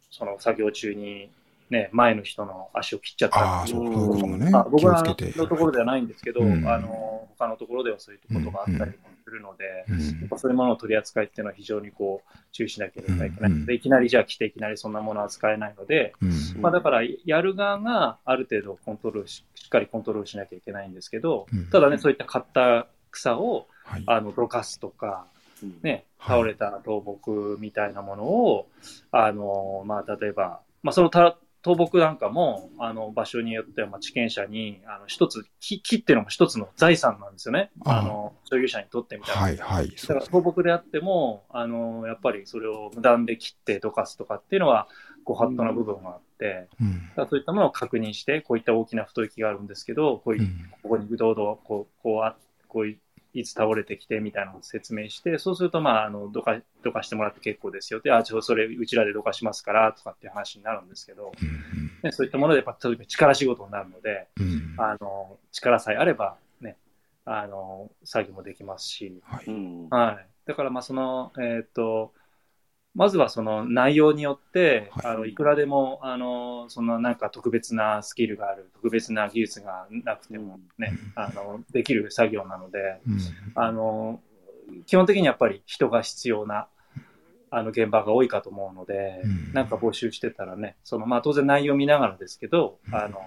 [SPEAKER 4] その作業中に、ね、前の人の足を切っちゃったってい
[SPEAKER 3] そうね
[SPEAKER 4] まあ、、僕ら
[SPEAKER 3] 気をつけて。
[SPEAKER 4] のところではないんですけど、
[SPEAKER 3] うん
[SPEAKER 4] あの、他のところではそういうことがあったりもするので、
[SPEAKER 3] うん。
[SPEAKER 4] やっぱそういうものを取り扱いっていうのは非常にこう注意しなければいけない。
[SPEAKER 3] うん。うん。
[SPEAKER 4] でいきなりじゃあ来ていきなりそんなものは使えないので、
[SPEAKER 3] うん。
[SPEAKER 4] まあだからやる側がある程度コントロールし、しっかりコントロールしなきゃいけないんですけど、
[SPEAKER 3] うん。
[SPEAKER 4] ただね、そういった買った草を
[SPEAKER 3] はい。
[SPEAKER 4] あのどかすとか、
[SPEAKER 1] うん。
[SPEAKER 4] ね、
[SPEAKER 3] はい
[SPEAKER 4] 倒れた倒木みたいなものを、あの、まあ、例えば、まあ、そのた倒木なんかも、あの、場所によっては、まあ、地権者に、あの、一つ、木、木っていうのも一つの財産なんですよね。
[SPEAKER 3] あ
[SPEAKER 4] の、所有者にとってみたら。
[SPEAKER 3] はい、はい。
[SPEAKER 4] だから倒木であっても、あの、やっぱりそれを無断で切ってどかすとかっていうのは、ご法度な部分があって、
[SPEAKER 3] うん。
[SPEAKER 4] そういったものを確認して、こういった大きな太い木があるんですけど、こういうう、
[SPEAKER 3] ん
[SPEAKER 4] ここにブドウド、こう、こうあ、こういう、いつ倒れてきてみたいなのを説明して、そうすると、まあ、あの、どか、どかしてもらって結構ですよ。で、あ、ちょ、それ、うちらでどかしますから、とかっていう話になるんですけど、
[SPEAKER 3] うん
[SPEAKER 4] ね、そういったもので、やっぱ、例えば力仕事になるので、
[SPEAKER 3] うん。
[SPEAKER 4] あの、力さえあれば、ね、あの、作業もできますし、
[SPEAKER 3] はい。
[SPEAKER 1] うん
[SPEAKER 4] はい。だから、まあ、その、えーっと、まずはその内容によって、
[SPEAKER 3] はい。
[SPEAKER 4] あのいくらでもあのそんななんか特別なスキルがある特別な技術がなくてもね、あのできる作業なので
[SPEAKER 3] うん。
[SPEAKER 4] あの基本的にやっぱり人が必要なあの現場が多いかと思うので、
[SPEAKER 3] うん。
[SPEAKER 4] なんか募集してたらねその、まあ、当然内容を見ながらですけど、
[SPEAKER 3] うん。
[SPEAKER 4] あの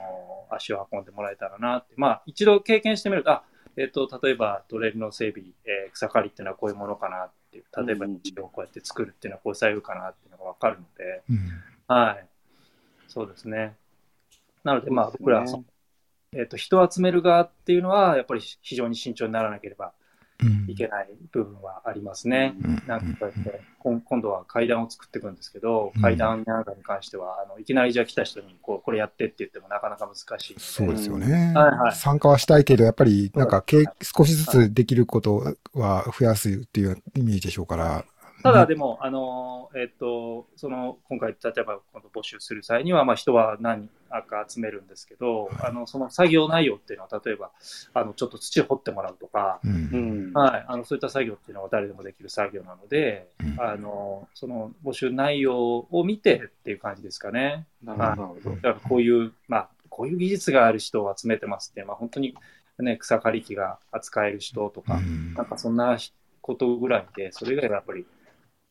[SPEAKER 4] 足を運んでもらえたらなって、まあ、一度経験してみるとあえっ、と、例えばトレイルの整備、えー草刈りっていうのはこういうものかなっていう、例えば
[SPEAKER 1] うん
[SPEAKER 4] 道をこうやって作るっていうのはこういう作業かなっていうのがわかるので、
[SPEAKER 3] うん。
[SPEAKER 4] はい。そうですね。なので、まあ、僕らはそ、えっ、と、人を集める側っていうのは、やっぱり非常に慎重にならなければ
[SPEAKER 3] うん
[SPEAKER 4] いけない部分はありますね。
[SPEAKER 3] うん
[SPEAKER 4] なんかこうやって、今今度は階段を作っていくんですけど、
[SPEAKER 3] うん
[SPEAKER 4] 階段なんかに関しては、あのいきなりじゃあ来た人にこう、これやってって言ってもなかなか難しい。
[SPEAKER 3] そうですよね。
[SPEAKER 4] はいはい
[SPEAKER 3] 参加はしたいけど、やっぱり、なんか、け少しずつできることは増やすっていうイメージでしょうから。
[SPEAKER 4] ただでも、あの、えっ、と、その、今回、例えば、今度募集する際には、まあ、人は何か集めるんですけど、あの、その作業内容っていうのは、例えば、あの、ちょっと土を掘ってもらうとか、
[SPEAKER 3] うん。
[SPEAKER 1] うん
[SPEAKER 4] はい、あの、そういった作業っていうのは誰でもできる作業なので、
[SPEAKER 3] うん。
[SPEAKER 4] あの、その募集内容を見てっていう感じですかね。
[SPEAKER 1] なるほど。
[SPEAKER 4] だからこういう、まあ、こういう技術がある人を集めてますって、まあ、本当にね、草刈り機が扱える人とか、
[SPEAKER 3] うん。
[SPEAKER 4] なんかそんなことぐらいで、それ以外はやっぱり、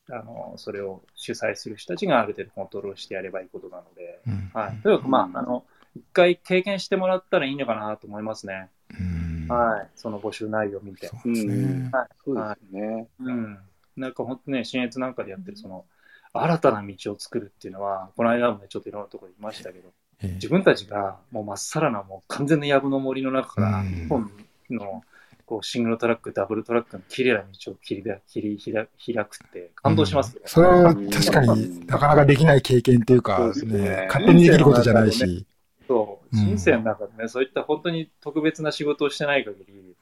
[SPEAKER 4] あの、それを主催する人たちがある程度コントロールしてやればいいことなので、
[SPEAKER 3] うん
[SPEAKER 4] はい。とにかくまあ、あの、一回経験してもらったらいいのかなと思いますね。
[SPEAKER 3] うん
[SPEAKER 4] はい。その募集内容を見て。
[SPEAKER 3] そうですね。
[SPEAKER 4] はい。
[SPEAKER 1] そうですね。
[SPEAKER 4] うん。なんか本当ね、新越なんかでやってる、その、新たな道を作るっていうのは、この間もね、ちょっといろんなところにいましたけど、
[SPEAKER 3] ええ
[SPEAKER 4] 自分たちがもうまっさらな、もう完全な藪の森の中から、本のこうシングルトラック、ダブルトラックの綺麗な道を切りだ切り開開くって感動しますよ、
[SPEAKER 3] うん。それは確かになかなかできない経験っていうか、
[SPEAKER 1] そうですね。
[SPEAKER 3] ね、勝手にできることじゃないし。
[SPEAKER 4] そう、
[SPEAKER 3] うん。
[SPEAKER 4] 人生の中でね、そういった本当に特別な仕事をしてない限り、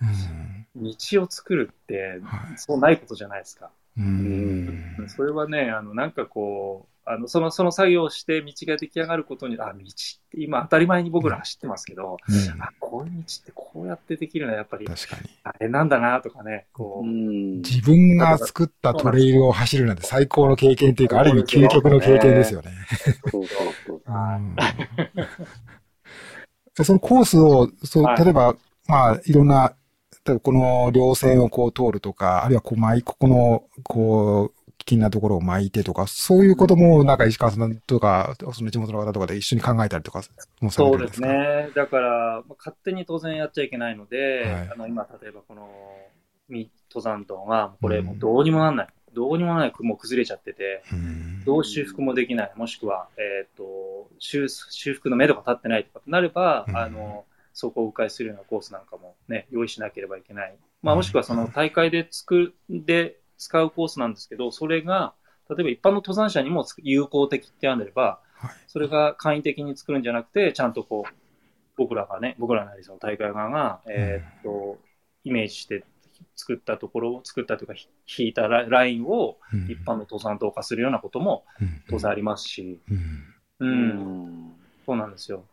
[SPEAKER 3] うん。
[SPEAKER 4] 道を作るって、
[SPEAKER 3] はい。
[SPEAKER 4] そうないことじゃないですか。
[SPEAKER 3] うん。
[SPEAKER 4] それはね、あの、なんかこう、あの、その、その作業をして道が出来上がることに、あ、道って今当たり前に僕ら走ってますけど、
[SPEAKER 3] うん
[SPEAKER 4] あ、こういう道ってこうやってできるのはやっぱり、
[SPEAKER 3] 確かに。
[SPEAKER 4] あれなんだなとかね、こう、
[SPEAKER 1] うん。
[SPEAKER 3] 自分が作ったトレイルを走るなんて最高の経験っていうか、ある意味究極の経験ですよね。
[SPEAKER 1] そうそうそう。
[SPEAKER 3] うんでそのコースを、そう
[SPEAKER 4] はい
[SPEAKER 3] 例えば、まあ、いろんな、例えばこの稜線をこう通るとか、あるいはこう巻い、ここの、こう、危険なところを巻いてとか、そういうことも、なんか石川さんとか、その地元の方とかで一緒に考えたりとかもされ
[SPEAKER 4] そうで
[SPEAKER 3] てるんですか？
[SPEAKER 4] すね。だから、まあ勝手に当然やっちゃいけないので、
[SPEAKER 3] はい
[SPEAKER 4] あの今、例えばこのみ登山道が、これもうどうにもなんない。どうにもない、もう崩れちゃってて、
[SPEAKER 3] うん
[SPEAKER 4] どう修復もできない、もしくは、えっ、と、修修復の目処が立ってないとかとなれば、
[SPEAKER 3] うん
[SPEAKER 4] あの、そこを迂回するようなコースなんかもね、用意しなければいけない。まあ、
[SPEAKER 3] うん
[SPEAKER 4] もしくはその大会で作で使うコースなんですけど、それが、例えば一般の登山者にも有効的ってあれば、
[SPEAKER 3] はい。
[SPEAKER 4] それが簡易的に作るんじゃなくて、ちゃんとこう、僕らがね、僕らなりその大会側が、えーっと、イメージして作ったところを、作ったというか、ひ引いたララインを
[SPEAKER 3] うん。
[SPEAKER 4] 一般の登山道化するようなことも
[SPEAKER 3] うん。
[SPEAKER 4] 当然ありますし、
[SPEAKER 3] うん。
[SPEAKER 4] う、
[SPEAKER 1] うん。ん。
[SPEAKER 4] そうなんですよ。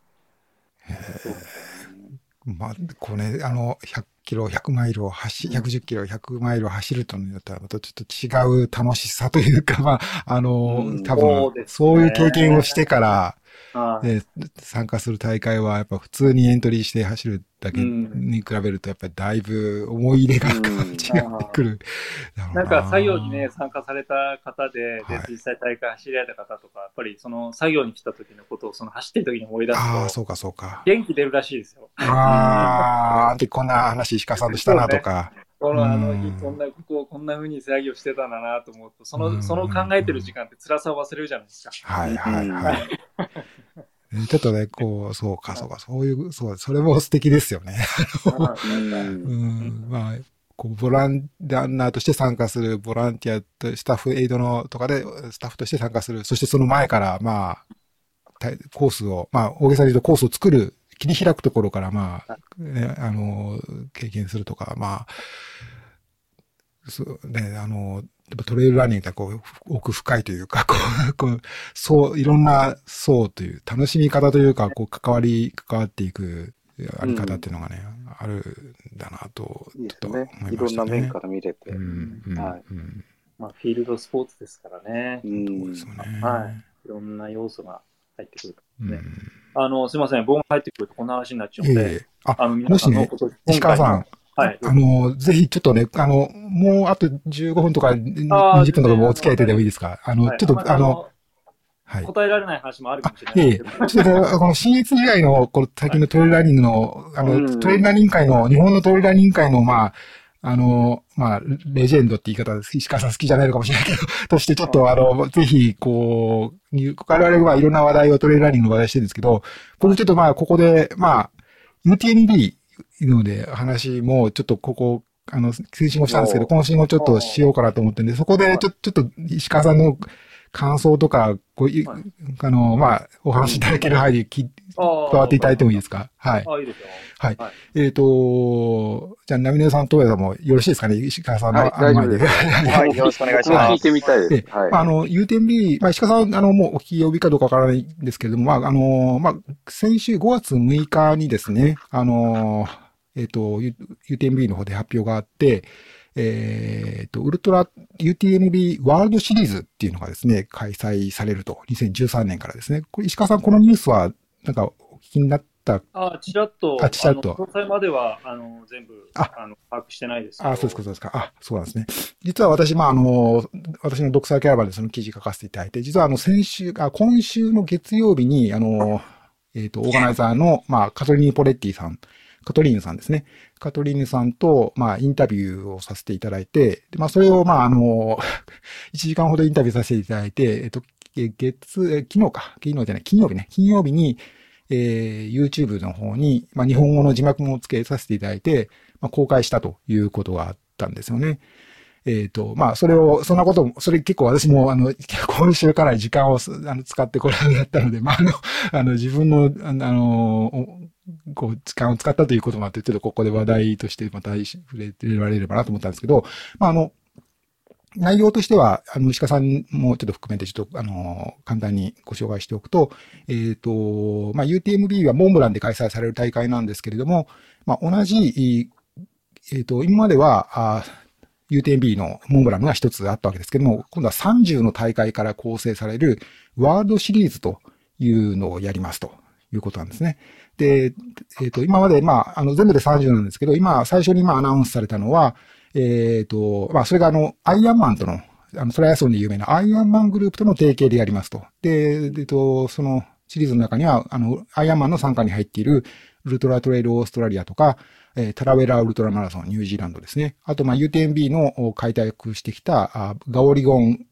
[SPEAKER 3] まあ、これ、あの、100キロ、100マイルを走、110キロ、100マイルを走るとによっては、またちょっと違う楽しさというか、まあ、あの
[SPEAKER 1] うん、
[SPEAKER 3] 多分、
[SPEAKER 4] そうですね。
[SPEAKER 3] そういう経験をしてから、参加する大会はやっぱ普通にエントリーして走るだけ
[SPEAKER 4] うん。
[SPEAKER 3] に比べるとやっぱりだいぶ思い入れが
[SPEAKER 1] うん。
[SPEAKER 3] 違ってくる。
[SPEAKER 4] なんか作業にね、参加された方で、で
[SPEAKER 3] はい。
[SPEAKER 4] 実際大会走り合えた方とか、やっぱりその作業に来た時のことをその走ってる時に思い出
[SPEAKER 3] ああ、
[SPEAKER 4] すと、
[SPEAKER 3] そうかそうか。
[SPEAKER 4] 元気出るらしいですよ。
[SPEAKER 3] ああ、あの時こんな話石川さんとしたなとか。
[SPEAKER 4] このあのこんなことをこんな風に作業してたんだなと思うと、その、
[SPEAKER 3] うん
[SPEAKER 4] その考えてる時間って辛さを忘れるじゃないですか。
[SPEAKER 3] はいはいはい。ちょっとね、こう、そうかそうか、そういう、そう、それも素敵ですよね。
[SPEAKER 1] うん
[SPEAKER 3] うん、まあ、こう、ボラン、ランナーとして参加する、ボランティアと、スタッフエイドのとかで、スタッフとして参加する、そしてその前から、まあ、たコースを、まあ、大げさに言うとコースを作る、切り開くところから、まあ、ね、あの、経験するとか、まあ、そうね、あの、やっぱトレイルランニングってこう、奥深いというか、こう、こう、そう、いろんな層という、楽しみ方というか、こう、関わり、関わっていく、あり方っていうのがね、あるんだなと、
[SPEAKER 1] いい
[SPEAKER 3] ちょっと思い。ましたね。
[SPEAKER 1] いろんな面から見れて。
[SPEAKER 3] うん、うん、
[SPEAKER 1] はい
[SPEAKER 3] うん。
[SPEAKER 4] まあ、フィールドスポーツですからね。
[SPEAKER 1] う
[SPEAKER 3] そうんですよね。
[SPEAKER 4] はい。いろんな要素が入ってくる。
[SPEAKER 3] うん。
[SPEAKER 4] ねあの、すいません、僕が入ってくるとこんな話になっちゃうので、
[SPEAKER 3] いえいえ。あ、
[SPEAKER 4] あの、皆さんの
[SPEAKER 3] もしね
[SPEAKER 4] こと、
[SPEAKER 3] 石川さん、
[SPEAKER 4] はい。
[SPEAKER 3] あの、ぜひちょっとね、あの、もうあと15分とか
[SPEAKER 4] あー
[SPEAKER 3] 20分とかもお付き合いいただいてもいいですか？あの、
[SPEAKER 4] はい
[SPEAKER 3] ちょっと、あの、
[SPEAKER 4] の、
[SPEAKER 3] はい。
[SPEAKER 4] 答えられない話もあるかもしれな
[SPEAKER 3] ええ
[SPEAKER 4] いですけど、
[SPEAKER 3] ちょっとね、この新越以外の、この最近のトレイルランニングの、あ
[SPEAKER 1] うん
[SPEAKER 3] の、トレイルランニング界の、日本のトレイルランニング界の、まあ、あの、まあ、レジェンドって言い方です。石川さん好きじゃないのかもしれないけど、としてちょっとあの、ぜひ、こう、我々はいろんな話題をトレイルランニングの話題してるんですけど、僕ちょっとまあ、ここで、まあ、UTMB ので話も、ちょっとここ、あの、推進をしたんですけど、今週もちょっとしようかなと思ってるんで、そこでちょ、ちょっと石川さんの感想とか、こういう、
[SPEAKER 4] はい
[SPEAKER 3] あの、まあ、お話しいただける範囲でき加わっていただいてもいいですか？はい。
[SPEAKER 4] あ、いいですよ。
[SPEAKER 3] はい
[SPEAKER 4] はい。
[SPEAKER 3] えっ、と、じゃあ、ナミネさん、東谷さんもよろしいですかね？石川さんの
[SPEAKER 1] はい
[SPEAKER 3] 案内で。
[SPEAKER 2] はい、よろしくお願いします。
[SPEAKER 1] 聞いてみたい
[SPEAKER 3] で
[SPEAKER 1] です。はい。
[SPEAKER 3] まあ、あの、UTMB、まあ、石川さん、あの、もうお聞き呼びかどうかわからないんですけれども、まあ、あの、まあ、先週5月6日にですね、あの、えっ、と、U- UTMB の方で発表があって、えっ、と、ウルトラ UTMB ワールドシリーズっていうのがですね、開催されると、2013年からですね。これ、石川さん、このニュースは、なんか、お聞きになった？
[SPEAKER 4] あ、ちらっと、
[SPEAKER 3] あちらっと
[SPEAKER 4] 詳細までは、あの、全部、
[SPEAKER 3] あ
[SPEAKER 4] あの、把握してないです。
[SPEAKER 3] あ、そうですか、そうですか。あ、そうなんですね。実は私、まあ、あの、私のドクサーキャラバンでその記事書かせていただいて、実はあの、先週、あ、今週の月曜日に、あの、えっ、と、オーガナイザーの、まあ、カトリーヌ・ポレッティさん、カトリーヌさんですね。カトリーヌさんと、まあ、インタビューをさせていただいて、まあ、それを、まあ、あの、1時間ほどインタビューさせていただいて、えっ、と、月、え昨日か、昨日じゃない、金曜日ね、金曜日に、えー YouTube の方に、まあ、日本語の字幕もつけさせていただいて、まあ、公開したということがあったんですよね。えっ、と、まあ、それを、そんなことも、それ結構私も、あの、今週から時間をあの使ってこれをやったので、まあ、あの、あの、自分の、あの、こう、時間を使ったということもあって、ちょっとここで話題としてまた触れてられればなと思ったんですけど、まあ、あの、内容としては、あの、石川さんもちょっと含めて、ちょっと、あの、簡単にご紹介しておくと、えっ、と、まあ、UTMB はモンブランで開催される大会なんですけれども、まあ、同じ、えっ、と、今までは、あ UTMB のモンブランが一つあったわけですけども、今度は30の大会から構成されるワールドシリーズというのをやりますということなんですね。で、えっ、と、今まで、まあ、あの、全部で30なんですけど、今、最初にまあアナウンスされたのは、えっ、と、まあ、それがあの、アイアンマンとの、あの、トライアソンで有名なアイアンマングループとの提携でやりますと。で、えっ、と、そのシリーズの中には、あの、アイアンマンの参加に入っている、ウルトラトレイルオーストラリアとか、えータラウェラウルトラマラソン、ニュージーランドですね。あと、まあ、UTMB の開拓してきた、あガオリゴン、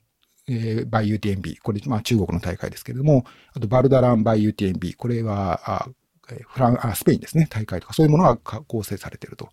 [SPEAKER 3] えー、バイ UTMB。これ、まあ、中国の大会ですけれども、あと、バルダランバイ UTMB。これは、あフラン、あ、スペインですね。大会とか、そういうものが構成されていると。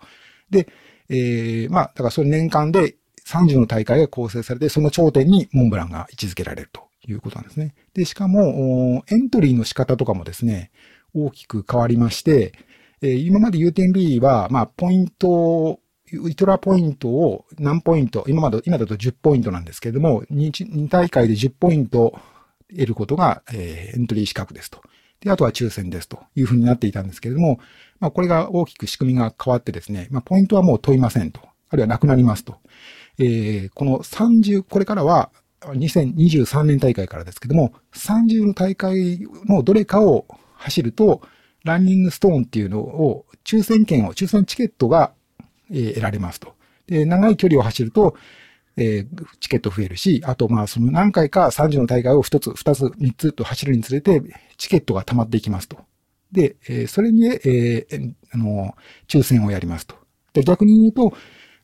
[SPEAKER 3] で、えーまあ、だからそれ年間で30の大会が構成されて、その頂点にモンブランが位置づけられるということなんですね。で、しかも、エントリーの仕方とかもですね、大きく変わりまして、えー今まで UTMB は、まあ、ポイントを、ウルトラポイントを何ポイント、今まで、今だと10ポイントなんですけれども、2, 2大会で10ポイント得ることが、えーエントリー資格ですと。で、あとは抽選ですというふうになっていたんですけれども、まあ、これが大きく仕組みが変わってですね、まあ、ポイントはもう問いませんと。あるいはなくなりますと。えーこの30、これからは、2023年大会からですけども、30の大会のどれかを走ると、ランニングストーンっていうのを、抽選券を、抽選チケットが、えー得られますと。で、長い距離を走ると、えーチケット増えるし、あと、まあ、その何回か30の大会を1つ、2つ、3つと走るにつれて、チケットが溜まっていきますと。で、えーそれに、えーあの、抽選をやりますと。で、逆に言うと、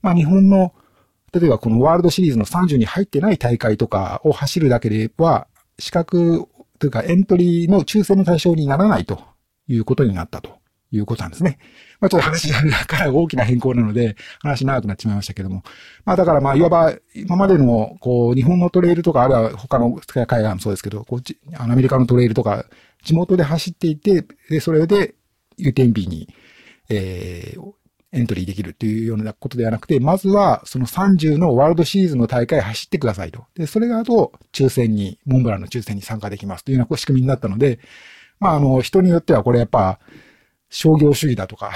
[SPEAKER 3] まあ、日本の、例えばこのワールドシリーズの30に入ってない大会とかを走るだけでは、資格というかエントリーの抽選の対象にならないということになったということなんですね。まあちょっと話 から大きな変更なので、話長くなってしまいましたけども。まあだからまあいわば今までのこう日本のトレイルとかあるいは他の海外もそうですけど、こうちあのアメリカのトレイルとか地元で走っていて、で、それで UTMB に、えーエントリーできるっていうようなことではなくて、まずはその30のワールドシリーズの大会走ってくださいと。で、それが後、抽選に、モンブランの抽選に参加できますというような仕組みになったので、まああの、人によってはこれやっぱ、商業主義だとか、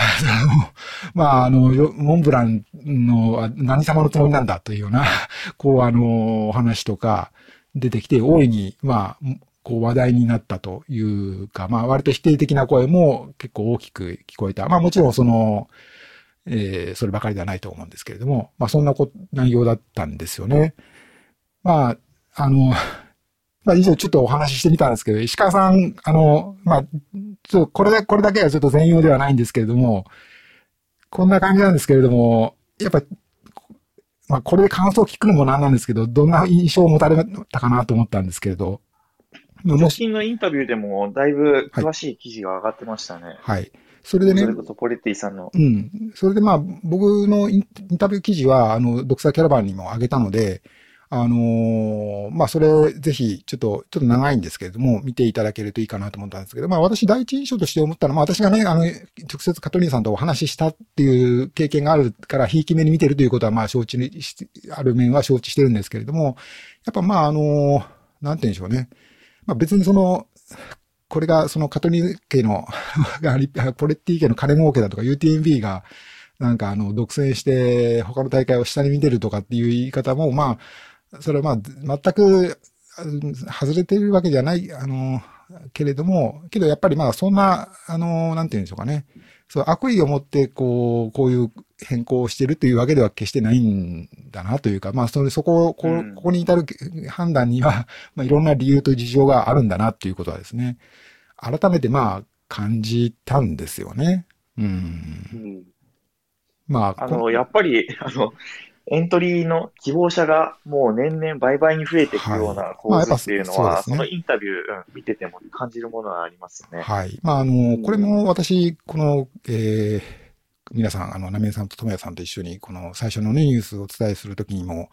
[SPEAKER 3] まあ、あの、モンブランの何様のつもりなんだというような、こう、あの、お話とか出てきて、大いに、まあ、こう話題になったというか、まあ、割と否定的な声も結構大きく聞こえた。まあ、もちろんその、えーそればかりではないと思うんですけれども、まあ、そんな内容だったんですよね。まあ、あの、まあ、以上ちょっとお話ししてみたんですけど、石川さん、あの、まあ、ちょっとこれだ、これだけはちょっと全容ではないんですけれども、こんな感じなんですけれども、やっぱ、まあ、これで感想を聞くのもなんなんですけど、どんな印象を持たれたかなと思ったんですけれど、
[SPEAKER 2] 最近のインタビューでも、だいぶ詳しい記事が上がってましたね。
[SPEAKER 3] はい。それでね
[SPEAKER 2] それ、こそポレッティさんの。
[SPEAKER 3] うん。それでまあ、僕のインタビュー記事は、あの、ドクサーキャラバンにも上げたので、あのーまあ、それぜひ、ちょっと、ちょっと長いんですけれども、見ていただけるといいかなと思ったんですけど、まあ、私第一印象として思ったのは、まあ、私がね、あの、直接カトリーンさんとお話ししたっていう経験があるから、ひいき目に見てるということは、まあ、承知にし、ある面は承知してるんですけれども、やっぱまあ、あのーなんて言うんでしょうね。まあ、別にその、これがそのカトリー家の、ポレッティ家の金儲けだとか UTMB が、なんかあの、独占して他の大会を下に見てるとかっていう言い方も、まあ、それはまあ、全く、うん外れてるわけじゃない、あの、けれども、けどやっぱりまあ、そんな、あの、なんて言うんでしょうかね。そう、悪意を持って、こう、こういう変更をしてるというわけでは決してないんだなというか、まあ、それ、そこを、こここに至る判断には、まあ、いろんな理由と事情があるんだなっていうことはですね、改めてまあ、感じたんですよね。うん。
[SPEAKER 1] うん。
[SPEAKER 3] まあ、こ
[SPEAKER 2] あの、やっぱり、あの、エントリーの希望者がもう年々倍々に増えていくような構図っていうのは、
[SPEAKER 3] はいまあそね
[SPEAKER 2] そのインタビュー、うん見てても感じるものはありますね。
[SPEAKER 3] はい。まあ、あの、これも私、この、えー皆さん、あの、ナメさんと友也さんと一緒に、この最初のね、ニュースをお伝えするときにも、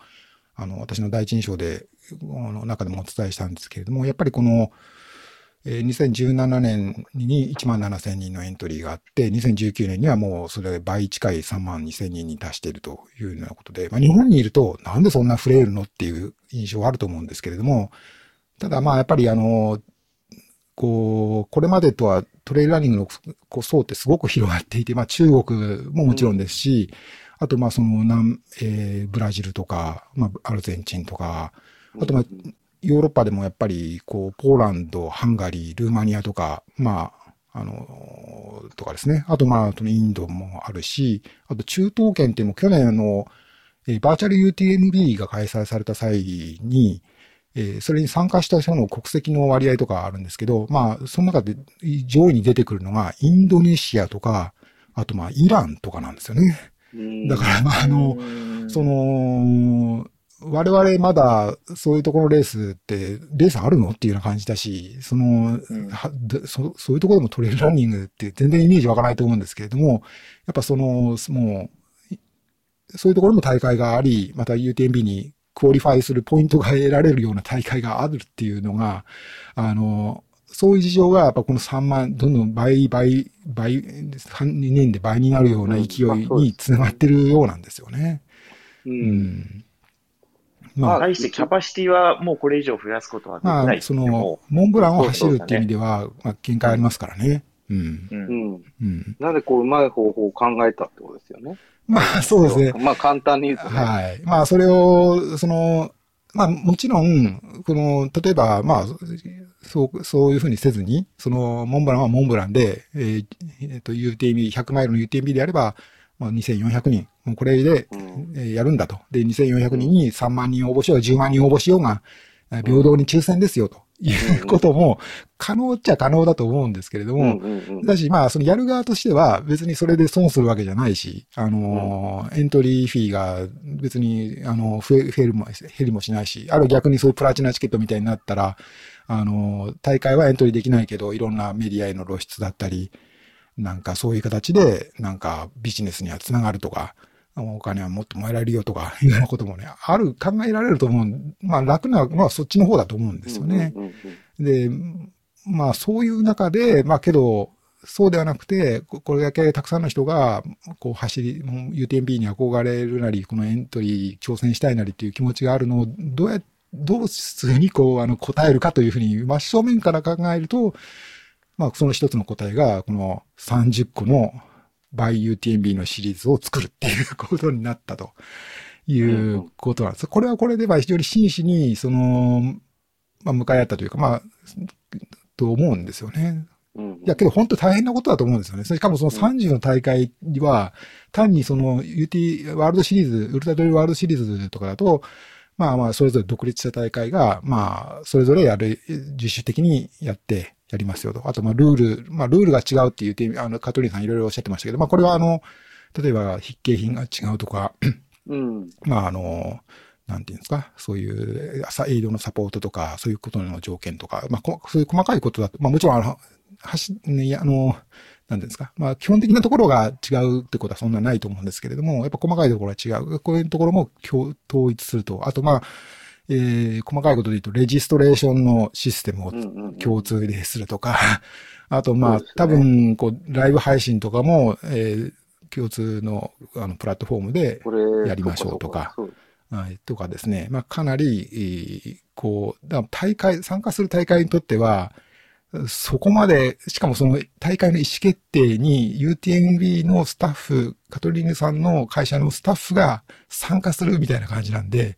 [SPEAKER 3] あの、私の第一印象で、あの中でもお伝えしたんですけれども、やっぱりこの、えー2017年に1万7千人のエントリーがあって、2019年にはもうそれ倍近い3万2千人に達しているというようなことで、まあ、日本にいるとなんでそんなフレールのっていう印象はあると思うんですけれども、ただまあやっぱりあの、こう、これまでとはトレイルランニングの層ってすごく広がっていて、まあ中国ももちろんですし、あとまあその南、えーブラジルとか、まあアルゼンチンとか、あとまあヨーロッパでもやっぱり、こう、ポーランド、ハンガリー、ルーマニアとか、まあ、あの、とかですね。あと、まあ、インドもあるし、あと中東圏っていうのも去年あの、えーバーチャル UTMB が開催された際に、えーそれに参加した人の国籍の割合とかあるんですけど、まあ、その中で上位に出てくるのが、インドネシアとか、あとまあ、イランとかなんですよね。
[SPEAKER 1] うん
[SPEAKER 3] だから、まあ、あの、
[SPEAKER 2] うん
[SPEAKER 3] その、我々まだそういうところのレースって、レースあるのっていうような感じだし、その、
[SPEAKER 2] うん
[SPEAKER 3] そそういうところでもトレイルランニングって全然イメージ湧かないと思うんですけれども、やっぱその、もう、そういうところも大会があり、また UTMB にクオリファイするポイントが得られるような大会があるっていうのが、あの、そういう事情がやっぱこの3万、どんどん倍、倍、倍、2年で倍になるような勢いにつながってるようなんですよね。
[SPEAKER 1] う。
[SPEAKER 3] うんん。まあ、
[SPEAKER 2] 対してキャパシティはもうこれ以上増やすことはでき
[SPEAKER 3] まあ、
[SPEAKER 2] ない。
[SPEAKER 3] その
[SPEAKER 2] でも、
[SPEAKER 3] モンブランを走るっていう意味では、まあ、限界ありますからね。うん。
[SPEAKER 2] う
[SPEAKER 1] うんん。
[SPEAKER 3] うん。
[SPEAKER 1] なんでこう、うまい方法を考えたってことですよね。
[SPEAKER 3] まあ、そうですね。
[SPEAKER 1] まあ、簡単に言うとね。
[SPEAKER 3] はい。まあ、それを、その、まあ、もちろん、この、例えば、まあ、そう、そういうふうにせずに、その、モンブランはモンブランで、えーえーと、UTMB、100マイルの UTMB であれば、まあ、2400人、もうこれで、
[SPEAKER 1] うん。
[SPEAKER 3] えーやるんだと。で、2400人に3万人応募しよう、10万人応募しようが、えー平等に抽選ですよ、ということも、可能っちゃ可能だと思うんですけれども、だし、まあ、そのやる側としては別にそれで損するわけじゃないし、あのー、エントリーフィーが別に、あの、増え、増えるも、減りもしないし、ある逆にそういうプラチナチケットみたいになったら、あのー、大会はエントリーできないけど、いろんなメディアへの露出だったり、なんかそういう形で、なんかビジネスにはつながるとか、お金はもっともらえるよとか、いうようなこともね、ある、考えられると思う。まあ楽な、まあそっちの方だと思うんですよね。で、まあそういう中で、まあけど、そうではなくて、ここれだけたくさんの人が、こう走り、UTMB に憧れるなり、このエントリー挑戦したいなりっていう気持ちがあるのを、どうや、どうするにこう、あの、答えるかというふうに、真正面から考えると、まあその一つの答えが、この30個の by UTMB のシリーズを作るっていうことになったということなんです。これはこれで、まあ非常に真摯に、その、まあ向かい合ったというか、まあ、と思うんですよね。
[SPEAKER 1] うん
[SPEAKER 3] いや、けど本当大変なことだと思うんですよね。しかもその30の大会は、単にその UT ワールドシリーズ、ウルトラトレワールドシリーズとかだと、まあまあ、それぞれ独立した大会が、まあ、それぞれやる、自主的にやって、やりますよと。あと、まあ、ルール、まあ、ルールが違うって言って、あの、カトリンさんいろいろおっしゃってましたけど、まあ、これはあの、例えば、筆形品が違うとか、
[SPEAKER 1] うん。
[SPEAKER 3] まあ、あの、なんていうんですか、そういう、朝エイドのサポートとか、そういうことの条件とか、まあ、こそういう細かいことだと、まあ、もちろん、あの、はし、ね、あの、なんていうんですか、まあ、基本的なところが違うってことはそんなないと思うんですけれども、やっぱ細かいところは違う。こういうところも共統一すると。あと、まあ、えー、細かいことで言うと、レジストレーションのシステムを共通でするとか、あと、まあ、
[SPEAKER 1] ね。
[SPEAKER 3] 多分、こう、ライブ配信とかも、えー、共通の、あの、プラットフォームで、
[SPEAKER 1] これ、
[SPEAKER 3] やりましょうとか。はい、とかですね、まあ、かなり、えーこう、大会、参加する大会にとっては、そこまで、しかもその大会の意思決定に UTMB のスタッフ、カトリーヌさんの会社のスタッフが参加するみたいな感じなんで、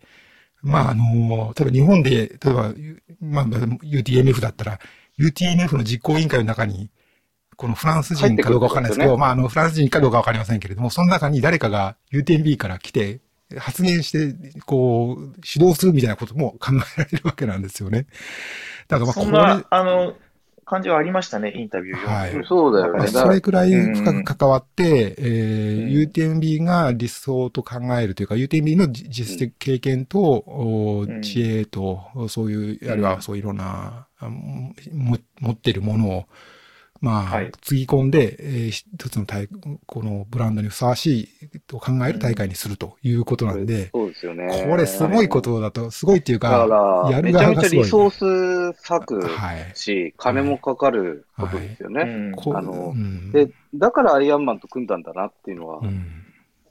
[SPEAKER 3] まあ、あの、例えば日本で、例えば、まあ、UTMF だったら、UTMF の実行委員会の中に、このフランス人かどうかわかんないですけど、
[SPEAKER 1] ね
[SPEAKER 3] まあ、あの、フランス人かどうかわかりませんけれども、その中に誰かが UTMB から来て、発言して、こう、主導するみたいなことも考えられるわけなんですよね。だからまあ、これ、
[SPEAKER 2] そんな、あの、感じはありましたね、インタビュー
[SPEAKER 3] はい。
[SPEAKER 1] そうだよね。
[SPEAKER 3] それくらい深く関わって、えー
[SPEAKER 2] うん。
[SPEAKER 3] UTMB が理想と考えるというか、UTMB の実実績経験と、お
[SPEAKER 2] うん。
[SPEAKER 3] 知恵と、そういう、あるいはそういういろんな、持っているものを、まあ、
[SPEAKER 2] はい
[SPEAKER 3] つぎ込んで、えー一つの大、このブランドにふさわしいと考える大会にするということなんで、
[SPEAKER 1] そうですよね。
[SPEAKER 3] これすごいことだと、すごいっていう
[SPEAKER 1] だ
[SPEAKER 3] か、
[SPEAKER 1] から、
[SPEAKER 3] やる
[SPEAKER 1] めちゃめちゃ
[SPEAKER 3] 側がすごい
[SPEAKER 1] リソース割く
[SPEAKER 3] はい。
[SPEAKER 1] し、金もかかることですよね。
[SPEAKER 2] うん
[SPEAKER 3] こう
[SPEAKER 1] あの
[SPEAKER 3] うん
[SPEAKER 1] で、だからアイアンマンと組んだんだなっていうのは
[SPEAKER 3] うん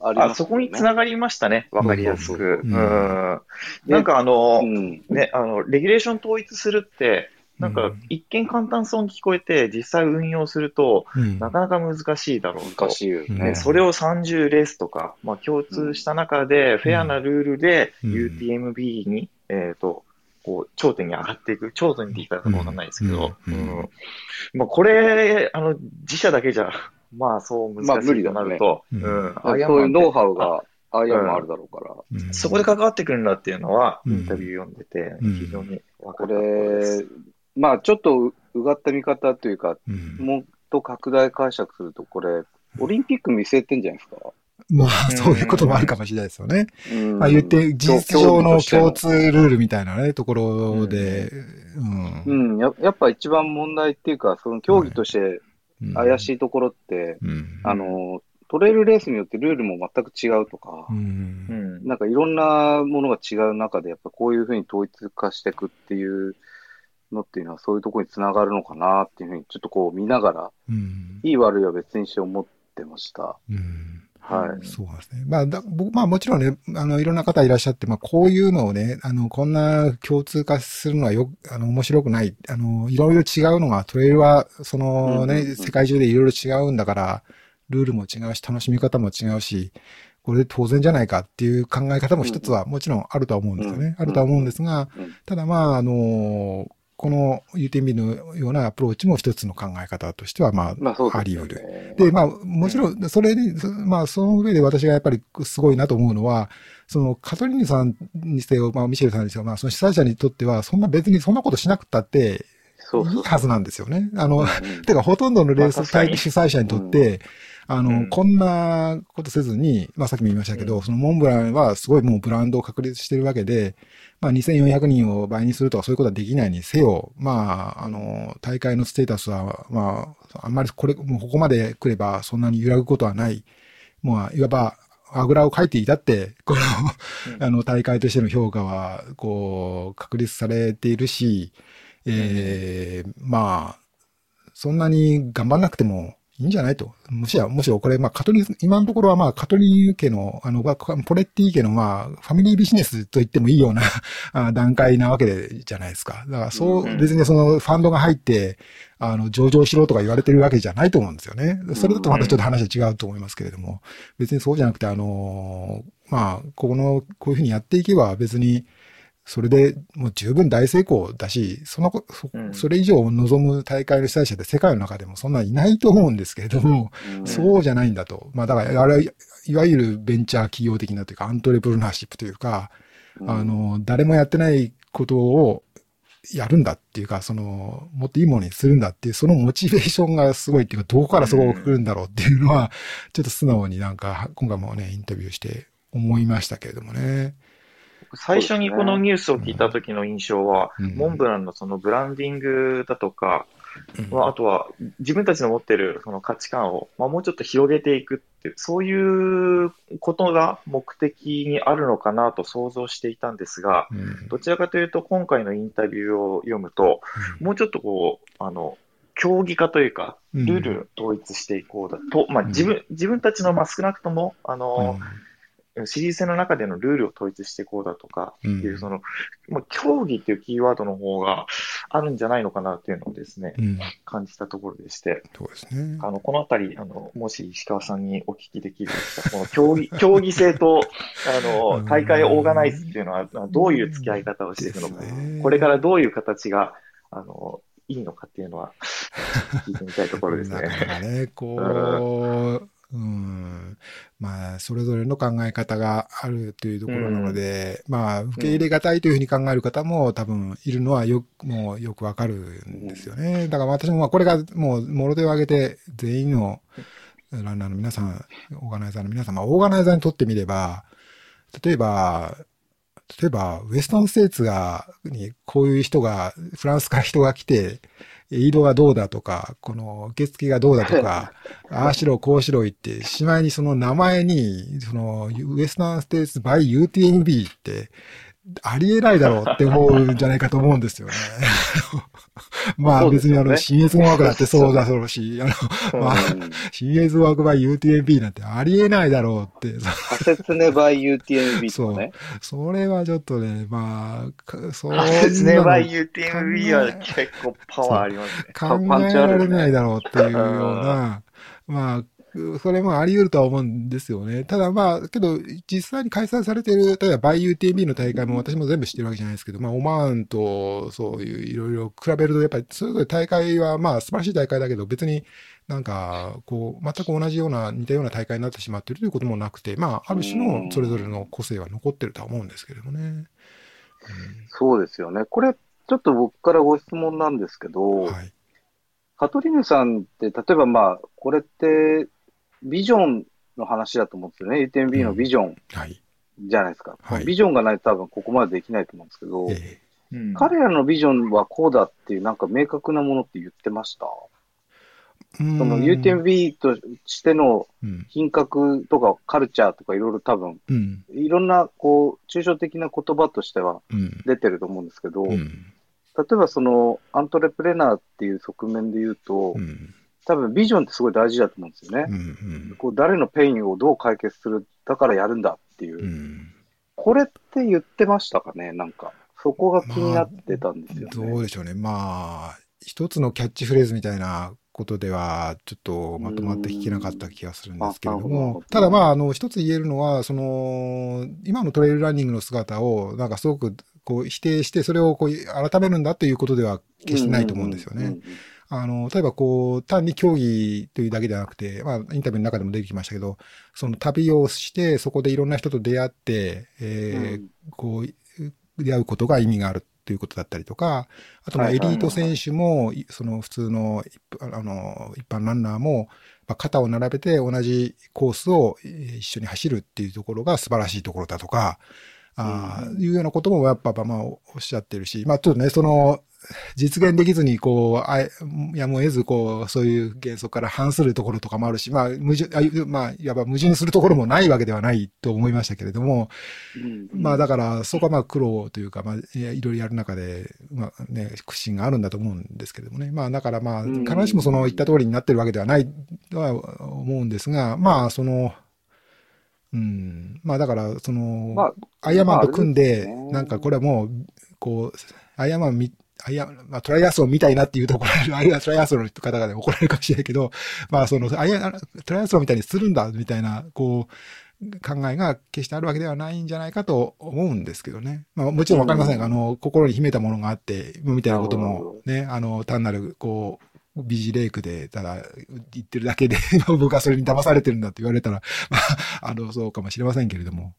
[SPEAKER 1] ありますよね。
[SPEAKER 2] あ、そこに繋がりましたね。わかりやすく。
[SPEAKER 3] うん
[SPEAKER 2] うん。なんかあの、
[SPEAKER 1] うん。
[SPEAKER 2] ね、あの、レギュレーション統一するって、なんか
[SPEAKER 3] うん。
[SPEAKER 2] 一見簡単そうに聞こえて、実際運用すると、
[SPEAKER 3] うん。
[SPEAKER 2] なかなか難しいだろうと。
[SPEAKER 1] 難しいよ
[SPEAKER 3] うん
[SPEAKER 1] ね。
[SPEAKER 2] ね、。それを30レースとか、まあ、共通した中で、フェアなルールで
[SPEAKER 3] うん。
[SPEAKER 2] UTMB に、えっ、と、こう、頂点に上がっていく。頂点って言い方かわかんないですけど、
[SPEAKER 3] うん。
[SPEAKER 2] うん。
[SPEAKER 3] うん。
[SPEAKER 2] まあ、これ、あの、自社だけじゃ、まあ、そう難しいとなると、
[SPEAKER 3] うん。
[SPEAKER 2] うん。
[SPEAKER 1] そういうノウハウがアイアンマンあるだろうから。
[SPEAKER 3] うん。
[SPEAKER 2] そこで関わってくるんだっていうのは、
[SPEAKER 3] うん。
[SPEAKER 2] インタビュー読んでて、
[SPEAKER 3] うん。
[SPEAKER 2] 非常に分か
[SPEAKER 1] こ
[SPEAKER 2] ったとこ
[SPEAKER 1] れ。、まあちょっとううがった見方というか、
[SPEAKER 3] うん
[SPEAKER 1] もっと拡大解釈すると、これ、オリンピック見据えてんじゃないですか？
[SPEAKER 3] まあ、そういうこともあるかもしれないですよね。
[SPEAKER 1] うん
[SPEAKER 3] まあ言って、事実上の共
[SPEAKER 1] 通
[SPEAKER 3] 通ルールみたいなね、ところで、うん。
[SPEAKER 1] うん、ややっぱ一番問題っていうか、その競技として怪し
[SPEAKER 3] い。
[SPEAKER 1] いところって、
[SPEAKER 3] うん。
[SPEAKER 1] あの、トレイルレースによってルールも全く違うとか
[SPEAKER 3] う、。
[SPEAKER 2] うんん。
[SPEAKER 1] なんかいろんなものが違う中で、やっぱこういうふうに統一化していくっていうのっていうのは、そういうところにつながるのかなっていうふうに、ちょっとこう見ながら、
[SPEAKER 3] うん。
[SPEAKER 1] いい悪いは別にして思ってました。
[SPEAKER 3] うん。
[SPEAKER 1] はい。
[SPEAKER 3] そうなんですね。まあ、だ僕、まあもちろんね、あの、いろんな方いらっしゃって、まあこういうのをね、あの、こんな共通化するのはよ、あの、面白くない。あの、いろいろ違うのが、トレイルは、そのね、
[SPEAKER 1] うんうんうん
[SPEAKER 3] 世界中でいろいろ違うんだから、ルールも違うし、楽しみ方も違うし、これで当然じゃないかっていう考え方も一つはもちろんあるとは思うんですよね。
[SPEAKER 1] うん
[SPEAKER 3] あるとは思うんですが、
[SPEAKER 1] うん
[SPEAKER 3] ただまあ、あの、この UTMB のようなアプローチも一つの考え方としては、まあ、
[SPEAKER 1] まあ
[SPEAKER 3] あり得る。
[SPEAKER 1] る
[SPEAKER 3] で、まあ、もちろん、それに、そまあ、その上で私がやっぱりすごいなと思うのは、その、カトリーヌさんにせよ、まあ、ミシェルさんにせよ、まあ、その主催者にとっては、そんな別にそんなことしなくったって、いいはずなんですよね。あの、
[SPEAKER 1] うん
[SPEAKER 3] てか、ほとんどのレース
[SPEAKER 2] まあ
[SPEAKER 3] 主催者にとって、あの、
[SPEAKER 2] うん。
[SPEAKER 3] こんなことせずに、まあさっきも言いましたけど、そのモンブランはすごいもうブランドを確立してるわけで、まあ2400人を倍にするとかそういうことはできないにせよ、まあ、あの、大会のステータスは、まあ、あんまりこれ、もうここまで来ればそんなに揺らぐことはない。もう、いわば、あぐらをかいていたって、この、あの、大会としての評価は、こう、確立されているし、えー、まあ、そんなに頑張んなくてもいいんじゃないと。むしろ、むしろこれ、まあ、カトリ、今のところはまあ、カトリー家の、あの、まあポレッティ家のまあ、ファミリービジネスと言ってもいいようなあ段階なわけでじゃないですか。だから、そうう、
[SPEAKER 2] ん
[SPEAKER 3] 別にその、ファンドが入って、あの、上場しろとか言われてるわけじゃないと思うんですよね。それだとまたちょっと話は違うと思いますけれども、別にそうじゃなくて、あの、まあ、この、こういうふうにやっていけば別に、それでもう十分大成功だし、そのこ、そ
[SPEAKER 2] うん
[SPEAKER 3] それ以上を望む大会の主催者って世界の中でもそんないないと思うんですけれども、
[SPEAKER 1] うん
[SPEAKER 3] そうじゃないんだと。まあだから、あれはいいわゆるベンチャー企業的なというか、アントレプルナーシップというか、
[SPEAKER 1] うん
[SPEAKER 3] あの、誰もやってないことをやるんだっていうか、その、もっといいものにするんだっていう、そのモチベーションがすごいっていうか、どこからそこが来るんだろうっていうのは、ちょっと素直になんか、今回もね、インタビューして思いましたけれどもね。
[SPEAKER 2] 最初にこのニュースを聞いた時の印象は、
[SPEAKER 3] うん。
[SPEAKER 2] モンブランのそのブランディングだとか、
[SPEAKER 3] うん。
[SPEAKER 2] まあ、あとは自分たちの持ってるその価値観を、まあ、もうちょっと広げていくっていう、そういうことが目的にあるのかなと想像していたんですが、
[SPEAKER 3] うん。
[SPEAKER 2] どちらかというと今回のインタビューを読むと、もうちょっとこう、あの、競技化というか、
[SPEAKER 3] うん。
[SPEAKER 2] ルール統一していこうだと、まあ自分、自分たちの、まあ少なくとも、あの、シリーズ戦の中でのルールを統一していこうだとか、いう、その、まあ、競技っていうキーワードの方があるんじゃないのかなっていうのをですね、
[SPEAKER 3] うん、
[SPEAKER 2] 感じたところでして、
[SPEAKER 3] そうですね。
[SPEAKER 2] あの、このあたり、あの、もし石川さんにお聞きできるとこの競技、競技性と、あの、大会オーガナイズっていうのは、どういう付き合い方をしていくのかこれからどういう形が、あの、いいのかっていうのは、聞いてみたいところです
[SPEAKER 3] なかな
[SPEAKER 2] ね。
[SPEAKER 3] かね、こう、うん、まあ、それぞれの考え方があるというところなので、まあ、受け入れがたいというふうに考える方も多分いるのはよく、もうよくわかるんですよね。だから私もまあこれがもう、もろ手を挙げて全員のランナーの皆さん、オーガナイザーの皆さん、まあ、オーガナイザーにとってみれば、例えば、例えば、ウエスタンステーツが、に、こういう人が、フランスから人が来て、移動がどうだとか、この受付がどうだとか、ああしろ、こうしろ言って、しまいにその名前に、その、ウエスタンステーツ by UTMB って、ありえないだろうって思うんじゃないかと思うんですよね。まあ別にあの、新越語学だってそうだろうし、あの、まあ、
[SPEAKER 1] うん
[SPEAKER 3] 新越語学 by UTMB なんてありえないだろうって、
[SPEAKER 1] 仮説ね by UTMB とかね。
[SPEAKER 3] それはちょっとね、まあ、かそんな
[SPEAKER 2] あ
[SPEAKER 3] の
[SPEAKER 2] ですね、バイ UTMB は結構パワーありますね。
[SPEAKER 3] 考えられないだろうっていうような、まあ、それもあり得るとは思うんですよね。ただまあ、けど、実際に開催されている、例えばバイ UTMB の大会も私も全部知ってるわけじゃないですけど、まあ、オマーンとそういういろいろ比べると、やっぱりそれぞれ大会はまあ素晴らしい大会だけど、別になんか、こう、全く同じような、似たような大会になってしまっているということもなくて、まあ、ある種のそれぞれの個性は残ってるとは思うんですけれどもね。
[SPEAKER 1] そうですよね。これ、ちょっと僕からご質問なんですけど、
[SPEAKER 3] うんはい。
[SPEAKER 1] カトリーヌさんって、例えばまあ、これって、ビジョンの話だと思うんですよね。UTMB のビジョン
[SPEAKER 3] はい。
[SPEAKER 1] じゃないですか。
[SPEAKER 3] はい
[SPEAKER 1] ビジョンがないと多分ここまでできないと思うんですけど、
[SPEAKER 3] え
[SPEAKER 2] うん
[SPEAKER 1] 彼らのビジョンはこうだっていうなんか明確なものって言ってました？その UTMB としての
[SPEAKER 3] うん。
[SPEAKER 1] 品格とかカルチャーとかいろいろ多分、
[SPEAKER 3] うん。
[SPEAKER 1] いろんなこう、抽象的な言葉としては
[SPEAKER 3] うん。
[SPEAKER 1] 出てると思うんですけど、例
[SPEAKER 3] うん。
[SPEAKER 1] えばそのアントレプレナーっていう側面で言うと、
[SPEAKER 3] うん。
[SPEAKER 1] 多分ビジョンってすごい大事だと思うんですよね。
[SPEAKER 3] うん。
[SPEAKER 1] こう誰のペインをどう解決する、だからやるんだっていう。
[SPEAKER 3] うん。
[SPEAKER 1] これって言ってましたかね？なんか。そこが気になってたんですよね。
[SPEAKER 3] どうでしょうね。まあ、一つのキャッチフレーズみたいなことでは、ちょっとまとまって聞けなかった気がするんですけれどもただまあ、あの、一つ言えるのは、その、今のトレイルランニングの姿を、なんかすごく、こう、否定して、それをこう、改めるんだということでは決してないと思うんですよね。あの、例えばこう、単に競技というだけではなくて、まあ、インタビューの中でも出てきましたけど、その旅をして、そこでいろんな人と出会って、えーこう、出会うことが意味があるということだったりとか、あとまあエリート選手も、いその普通の一般あの一般ランナーも、まあ、肩を並べて同じコースをえー一緒に走るっていうところが素晴らしいところだとか、あーいうようなこともやっぱまあおっしゃってるし、まあちょっとね、その、実現できずに、こう、あえやむを得ず、こう、そういう原則から反するところとかもあるし、まあ、矛盾、あまあ、いわば矛盾するところもないわけではないと思いましたけれども、まあだから、そこはまあ苦労というか、まあ、いろいろやる中で、まあね、苦心があるんだと思うんですけれどもね。まあだからまあ、
[SPEAKER 1] うん。
[SPEAKER 3] 必ずしもその言った通りになってるわけではないとは思うんですが、まあその、うん、まあだから、その、
[SPEAKER 1] まあ、
[SPEAKER 3] アイアンマンと組んで、
[SPEAKER 1] ですね。
[SPEAKER 3] なんかこれはもう、こう、アイアンマンみ、アイアン、まあトライアスロンみたいなっていうと怒ら れる、あるいはトライアスロンの方々で怒られるかもしれないけど、まあその、アイアン、トライアスロンみたいにするんだ、みたいな、こう、考えが決してあるわけではないんじゃないかと思うんですけどね。まあもちろんわかりませんが、
[SPEAKER 1] うん
[SPEAKER 3] あの、心に秘めたものがあって、みたいなこともね、あの、単なる、こう、ビジレイクで、ただ、言ってるだけで、僕はそれに騙されてるんだって言われたら、まあ、あの、そうかもしれませんけれども。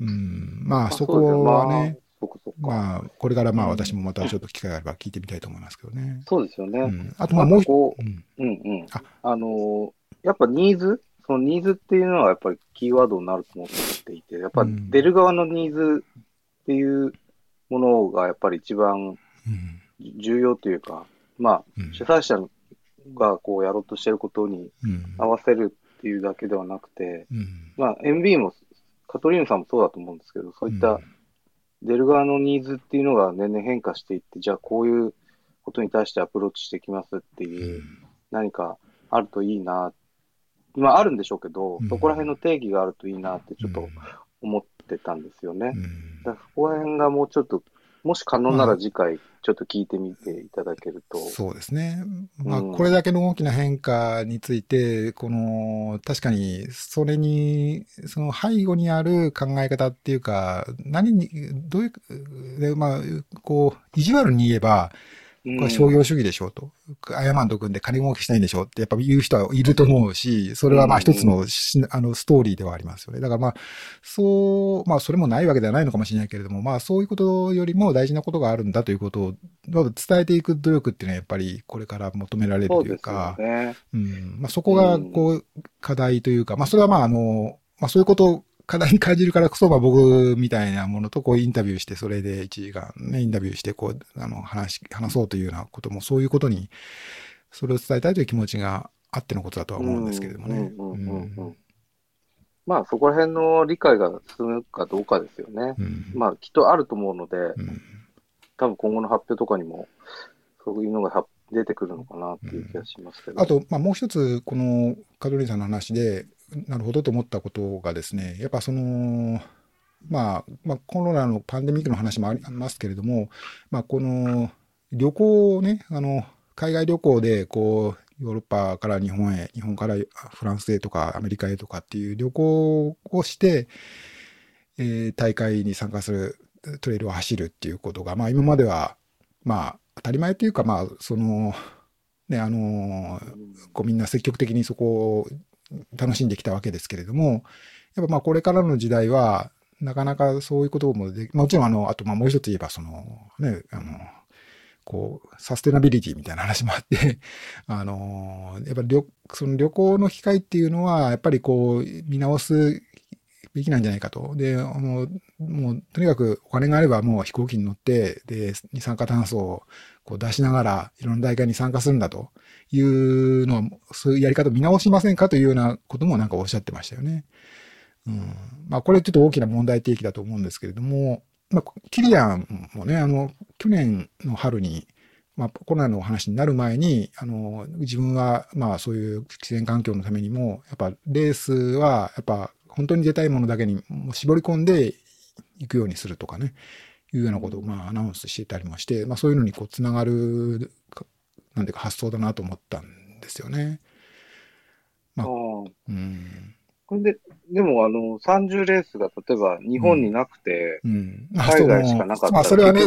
[SPEAKER 3] うん、まあ、そこはね、、
[SPEAKER 1] そこそこ。
[SPEAKER 3] まあ、これからまあ
[SPEAKER 1] うん
[SPEAKER 3] 私もまたちょっと機会があれば聞いてみたいと思いますけどね。
[SPEAKER 1] そうですよね。
[SPEAKER 3] うん。あとまあもう一
[SPEAKER 1] こう
[SPEAKER 3] うん。
[SPEAKER 1] うんうん。
[SPEAKER 3] あ
[SPEAKER 1] あのーやっぱニーズ？そのニーズっていうのはやっぱりキーワードになると思っていて、やっぱ
[SPEAKER 3] うん
[SPEAKER 1] 出る側のニーズっていうものがやっぱり一番
[SPEAKER 3] うん。
[SPEAKER 1] 重要というか、まあ、
[SPEAKER 3] うん
[SPEAKER 1] 主催者がこうやろうとしてることに
[SPEAKER 3] うん。
[SPEAKER 1] 合わせるっていうだけではなくて、
[SPEAKER 3] うん。
[SPEAKER 1] まあ、MB も、カトリーヌさんもそうだと思うんですけど、そういった出る側のニーズっていうのが年々変化していって、じゃあこういうことに対してアプローチしていきますって
[SPEAKER 3] うん、
[SPEAKER 1] いう、何かあるといいな。まああるんでしょうけど、
[SPEAKER 3] うん
[SPEAKER 1] そこら辺の定義があるといいなってちょっと思ってたんですよね。
[SPEAKER 3] うん
[SPEAKER 1] だからそこら辺がもうちょっと、もし可能なら次回ちょっと聞いてみていただけると。
[SPEAKER 3] そうですね。まあ、
[SPEAKER 1] うん
[SPEAKER 3] これだけの大きな変化について、この、確かに、それに、その背後にある考え方っていうか、何に、どういう、でまあ、こう、意地悪に言えば、これは商業主義でしょうと。アヤマンと組んで金儲けしたいんでしょうってやっぱ言う人はいると思うし、それはまあ一つのしあのストーリーではありますよね。だからまあ、そう、まあそれもないわけではないのかもしれないけれども、まあそういうことよりも大事なことがあるんだということを伝えていく努力っていうのはやっぱりこれから求められるというか、
[SPEAKER 1] ね。
[SPEAKER 3] うん。まあ、そこが、こう、課題というか、まあ、それはまあ、あの、まあ、そういうことを課題に感じるからこそ、まあ、僕みたいなものと、こう、インタビューして、それで1時間ね、インタビューして、こう、あの、話、話そうというようなことも、そういうことに、それを伝えたいという気持ちがあってのことだとは思うんですけれどもね。
[SPEAKER 1] うんうんうんうん
[SPEAKER 3] うん
[SPEAKER 1] まあそこら辺の理解が進むかどうかですよね。
[SPEAKER 3] うん
[SPEAKER 1] まあきっとあると思うので、
[SPEAKER 3] うん
[SPEAKER 1] 多分今後の発表とかにも、そういうのがは出てくるのかなっていう気がしますけど。
[SPEAKER 3] あと、まあ、もう一つ、このカトリーンさんの話で、なるほどと思ったことがですね、やっぱその、まあ、まあ、コロナのパンデミックの話もありますけれども、まあ、この旅行をね、あの、海外旅行で、こう、ヨーロッパから日本へ、日本からフランスへとかアメリカへとかっていう旅行をして、えー大会に参加する、トレイルを走るっていうことが、まあ今までは、まあ当たり前っていうか、まあその、ね、あのーこうみんな積極的にそこを楽しんできたわけですけれども、やっぱまあこれからの時代は、なかなかそういうこともでもちろんあの、あとまあもう一つ言えばその、ね、あの、こう、サステナビリティみたいな話もあって、あのやっぱり旅、その旅行の機会っていうのは、やっぱりこう、見直すべきなんじゃないかと。で、あの、もう、とにかくお金があればもう飛行機に乗って、で、二酸化炭素をこう出しながら、いろんな大会に参加するんだというのは、そういうやり方を見直しませんかというようなこともなんかおっしゃってましたよね。うん。まあ、これちょっと大きな問題提起だと思うんですけれども、まあ、キリアンもね、あの、去年の春に、まあ、コロナのお話になる前に、あの、自分は、まあ、そういう自然環境のためにも、やっぱ、レースは、やっぱ、本当に出たいものだけに絞り込んでいくようにするとかね、いうようなことを、まあ、アナウンスしてたりもして、まあ、そういうのに、こう、つながる、なんていうか、発想だなと思ったんですよね。まあ
[SPEAKER 1] うん
[SPEAKER 3] うん。
[SPEAKER 1] これで、でもあの、30レースが例えば日本になくて、
[SPEAKER 3] うん。
[SPEAKER 1] 海外しかなかったら
[SPEAKER 3] まあ、それはね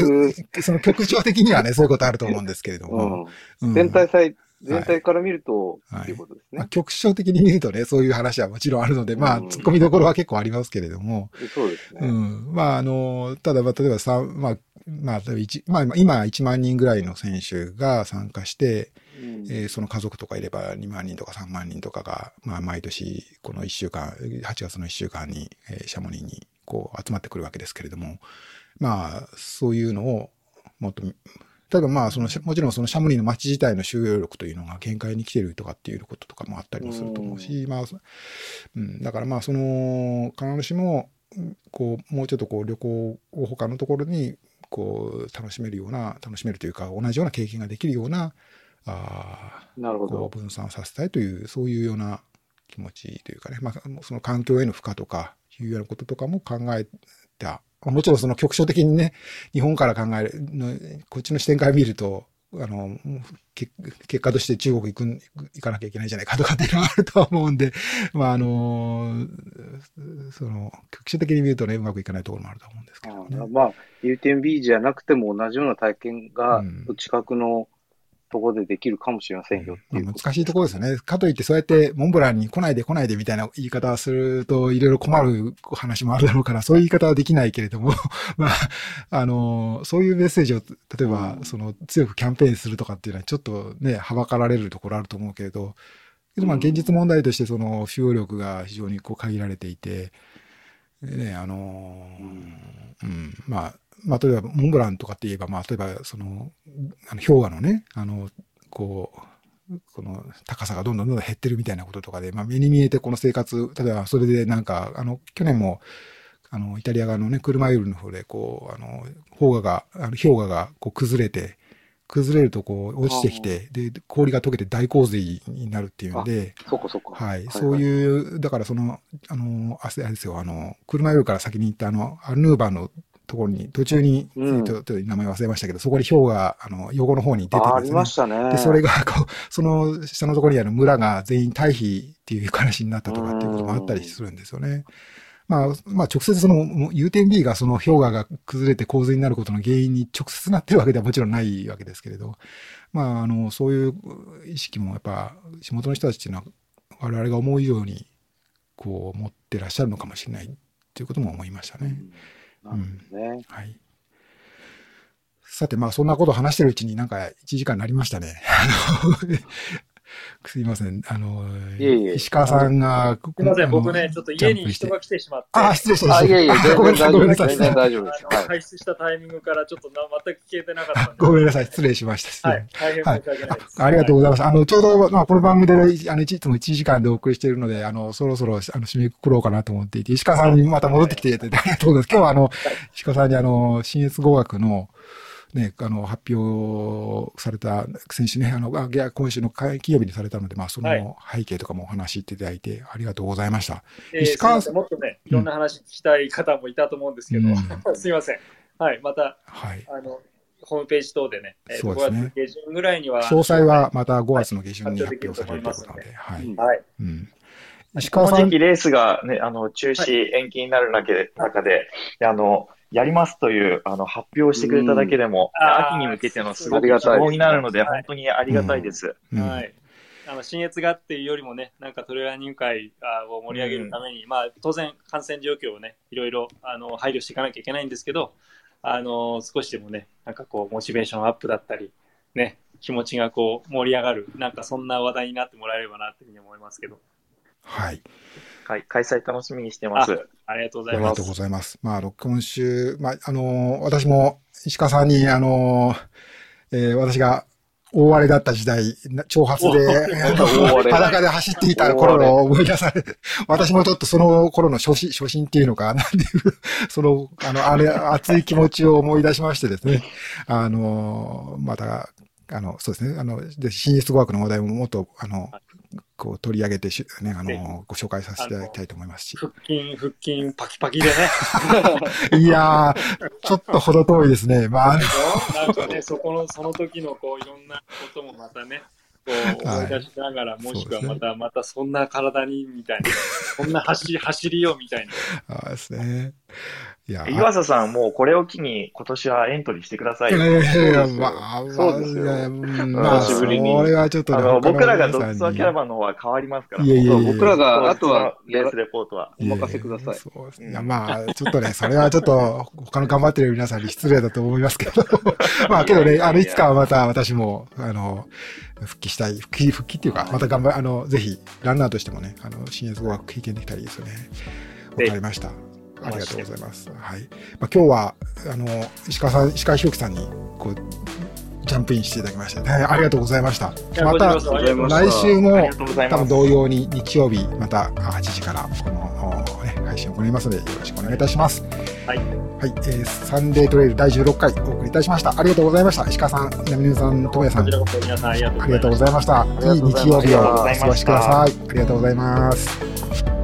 [SPEAKER 1] 結、
[SPEAKER 3] その局長的にはね、そういうことあると思うんですけれども。
[SPEAKER 1] うん
[SPEAKER 3] うん
[SPEAKER 1] 全体祭、全体から見ると、
[SPEAKER 3] はい
[SPEAKER 1] っていうことです
[SPEAKER 3] まあ、
[SPEAKER 1] ね。
[SPEAKER 3] 局長的に言うとね、そういう話はもちろんあるので、まあ、
[SPEAKER 1] うん
[SPEAKER 3] 突っ込みどころは結構ありますけれども、
[SPEAKER 1] そうですね。
[SPEAKER 3] うん。まあ、あの、ただ、まあ例えばさ、まあ、まあ、まあ、今1万人ぐらいの選手が参加して、
[SPEAKER 1] うん。
[SPEAKER 3] えーその家族とかいれば2万人とか3万人とかが、まあ、毎年、この1週間、8月の1週間に、えーシャモニーに、こう、集まってくるわけですけれども、まあ、そういうのを、もっと、ただまあ、その、もちろんそのシャモニーの街自体の収容力というのが限界に来てるとかっていうこととかもあったりもすると思うし、まあ、そうん、だからまあ、その、必ずしも、こう、もうちょっとこう、旅行を他のところに、こう、楽しめるような、楽しめるというか、同じような経験ができるような、あー
[SPEAKER 1] なるほど。
[SPEAKER 3] 分散させたいという、そういうような気持ちというかね、まあ、その環境への負荷とかいうようなこととかも考えた。まあもちろんその局所的にね、日本から考えるの、こっちの視点から見ると、あの、け結果として中国行くん、行かなきゃいけないんじゃないかとかっていうのがあるとは思うんで、まああの、その、局所的に見るとね、うまくいかないところもあると思うんですけどね。
[SPEAKER 1] あまあ、UTMB じゃなくても同じような体験が
[SPEAKER 3] うん
[SPEAKER 1] 近くのところでできるかもしれませんよって
[SPEAKER 3] まあ
[SPEAKER 1] いうこと。
[SPEAKER 3] 難しいところですよね。かといって、そうやってモンブランに来ないで来ないでみたいな言い方をすると、いろいろ困る話もあるだろうから、そういう言い方はできないけれども、まあ、あの、そういうメッセージを、例えば、
[SPEAKER 1] うん
[SPEAKER 3] その、強くキャンペーンするとかっていうのは、ちょっとね、はばかられるところあると思うけれど、けどまあ、
[SPEAKER 1] うん
[SPEAKER 3] 現実問題として、その、使用力が非常にこう限られていて、でね、あの、うん、まあ、まあ、例えば、モンブランとかって言えば、まあ、例えば、その、あの氷河のね、あの、こう、この高さがどんどんどんどん減ってるみたいなこととかで、まあ、目に見えてこの生活、例えばそれでなんか、あの、去年も、あの、イタリア側のね、車ユールの方で、こう、あの、氷河が、あの氷河がこう崩れて、崩れるとこう落ちてきて、で、氷が溶けて大洪水になるっていうんで、
[SPEAKER 1] そこそこ。
[SPEAKER 3] はい、そう
[SPEAKER 1] う。
[SPEAKER 3] いう、だからその、あの、あれですよ、あの、車よりから先に行ったあの、アルヌーバーのところに、途中に、
[SPEAKER 1] うん
[SPEAKER 3] とちょっと名前忘れましたけど、そこに氷が、あの、横の方に出てるですね。
[SPEAKER 1] りましたね。
[SPEAKER 3] で、それが、こう、その下のところにある村が全員退避っていう話になったとかっていうこともあったりするんですよね。まあ、まあ、直接その、U10B がその氷河が崩れて洪水になることの原因に直接なってるわけではもちろんないわけですけれど、まあ、あの、そういう意識もやっぱ、地元の人たちっていうのは、我々が思うように、こう、持ってらっしゃるのかもしれないっていうことも思いましたね。
[SPEAKER 1] うんなるほどね。
[SPEAKER 3] はい。さて、まあ、そんなことを話してるうちになんか1時間になりましたね。すいません。あの、
[SPEAKER 1] いえいえ
[SPEAKER 3] 石川さんが、
[SPEAKER 4] すみません、僕ね、ちょっと家に人が来てしまって、
[SPEAKER 3] あ、失礼しま
[SPEAKER 1] あ、
[SPEAKER 3] した。
[SPEAKER 1] いえいえ、全
[SPEAKER 3] ごめんなさい、
[SPEAKER 1] 然大丈夫です。
[SPEAKER 3] ごめんなさい。
[SPEAKER 1] 全然大丈夫です。
[SPEAKER 4] あの
[SPEAKER 1] はい。
[SPEAKER 4] 退出したタイミングからちょっとな全く聞けてなかった
[SPEAKER 3] ごめんなさい、失礼しました。
[SPEAKER 4] はい、大変申し訳ないです。
[SPEAKER 3] ありがとうございます。あの、ちょうど、まあ、この番組で、あの、いつも1時間でお送りしているので、あの、そろそろ、あの、締めくくろうかなと思っていて、石川さんにまた戻ってきていただいて、ありがとうございます。今日は、あの、石川さんに、あの、新越語学の、ね、あの、発表された、先週ね、あの、あいや今週の金曜日にされたので、まあ、そ
[SPEAKER 4] はい
[SPEAKER 3] の背景とかもお話しいただいて、ありがとうございました。
[SPEAKER 4] えー
[SPEAKER 3] 石川
[SPEAKER 4] すいませんもっとね、いろんな話聞きたい方もいたと思うんですけど、
[SPEAKER 3] う
[SPEAKER 4] すいません。はい、また、
[SPEAKER 3] はい。
[SPEAKER 4] あの、ホームページ等でね、えー
[SPEAKER 3] そうですね
[SPEAKER 4] 5月下旬ぐらいには、
[SPEAKER 3] 詳細はまた5月の下旬に発表されるということなので、はい。
[SPEAKER 1] うん
[SPEAKER 4] はい、
[SPEAKER 3] うん。石
[SPEAKER 2] この
[SPEAKER 3] 川さん
[SPEAKER 2] 時期、レースがね、あの、中止、延期になる中で、中で、であの、やりますという、あの、発表してくれただけでも、
[SPEAKER 4] うん。
[SPEAKER 2] 秋に向けてのすごく希望になるので、
[SPEAKER 4] はい。
[SPEAKER 2] 本当にありがたいです。
[SPEAKER 3] うん。
[SPEAKER 4] はい。あの、新越がっていうよりもね、なんかトレーラー入会あを盛り上げるために、まあ、当然感染状況をね、いろいろ、あの、配慮していかなきゃいけないんですけど、あの、少しでもね、なんかこう、モチベーションアップだったり、ね、気持ちがこう、盛り上がる、なんかそんな話題になってもらえればなっていうふうに思いますけど、
[SPEAKER 3] はい。
[SPEAKER 2] はい、開催楽しみにしてます。
[SPEAKER 4] ありがとうございます
[SPEAKER 3] ありがとう。ございます。まあ、今週、まあ、あの、私も石川さんに、あの、えー私が大荒れだった時代、な長髪で、裸で走っていた頃を思い出され、私もちょっとその頃の初心、初心っていうのか、なんていう、その、あの、あれ、熱い気持ちを思い出しましてですね、あの、また、あの、そうですね、あの、で、新越語学の話題ももっと、あの、こう取り上げてし、ね、あ
[SPEAKER 4] ぜ
[SPEAKER 3] の、ご紹介させていただきたいと思いますし。
[SPEAKER 4] 腹筋、腹筋、パキパキでね。
[SPEAKER 3] いやー、ちょっと程遠いですね。まあ、
[SPEAKER 4] なんかね、そこの、その時のこう、いろんなこともまたね、う思い出しながら、もしくはまた、またそんな体に、みたいな。こんな走り、走りよ、みたいな。
[SPEAKER 3] ああですね。いや、
[SPEAKER 2] 岩佐さん、もうこれを機に今年はエントリーしてくださいよ。
[SPEAKER 3] いやいやいや、まあ、まあ、
[SPEAKER 1] そうですよ
[SPEAKER 3] まあ、
[SPEAKER 2] 久しぶりに
[SPEAKER 3] それはちょっとね
[SPEAKER 2] あの、僕らがドッツアキャラバンの方は変わりますから。
[SPEAKER 3] いやいや
[SPEAKER 1] 僕らが、あとは、
[SPEAKER 2] レースレポートは。
[SPEAKER 1] お任せください
[SPEAKER 3] ややそうですね。
[SPEAKER 2] うん
[SPEAKER 3] いや、まあ、ちょっとね、それはちょっと、他の頑張ってる皆さんに失礼だと思いますけど。まあ、けどね、あの、いつかはまた私も、あの、復帰したい、復帰、復帰っていうか、また頑張、あの、ぜひ、ランナーとしてもね、あの、新越語学経験できたらいいですよね。わかりました。ありがとうございます。はい。まあ、今日は、あの、石川さん、石川博樹さんに、こう、ジャンプインしていただきまして、ね、ありがとうございました。また来週も。多分同様に日曜日、またあ8時からこの、おね、配信を行いますので、よろしくお願いいたします。
[SPEAKER 4] はい。
[SPEAKER 3] はい、えーサンデートレイル第16回お送りいたしました。ありがとうございました。石川さん、南野さん、智也さん、
[SPEAKER 4] さんありがとうございます
[SPEAKER 3] ありがとうございました。いい日曜日をお過ごしください。ありがとうございます。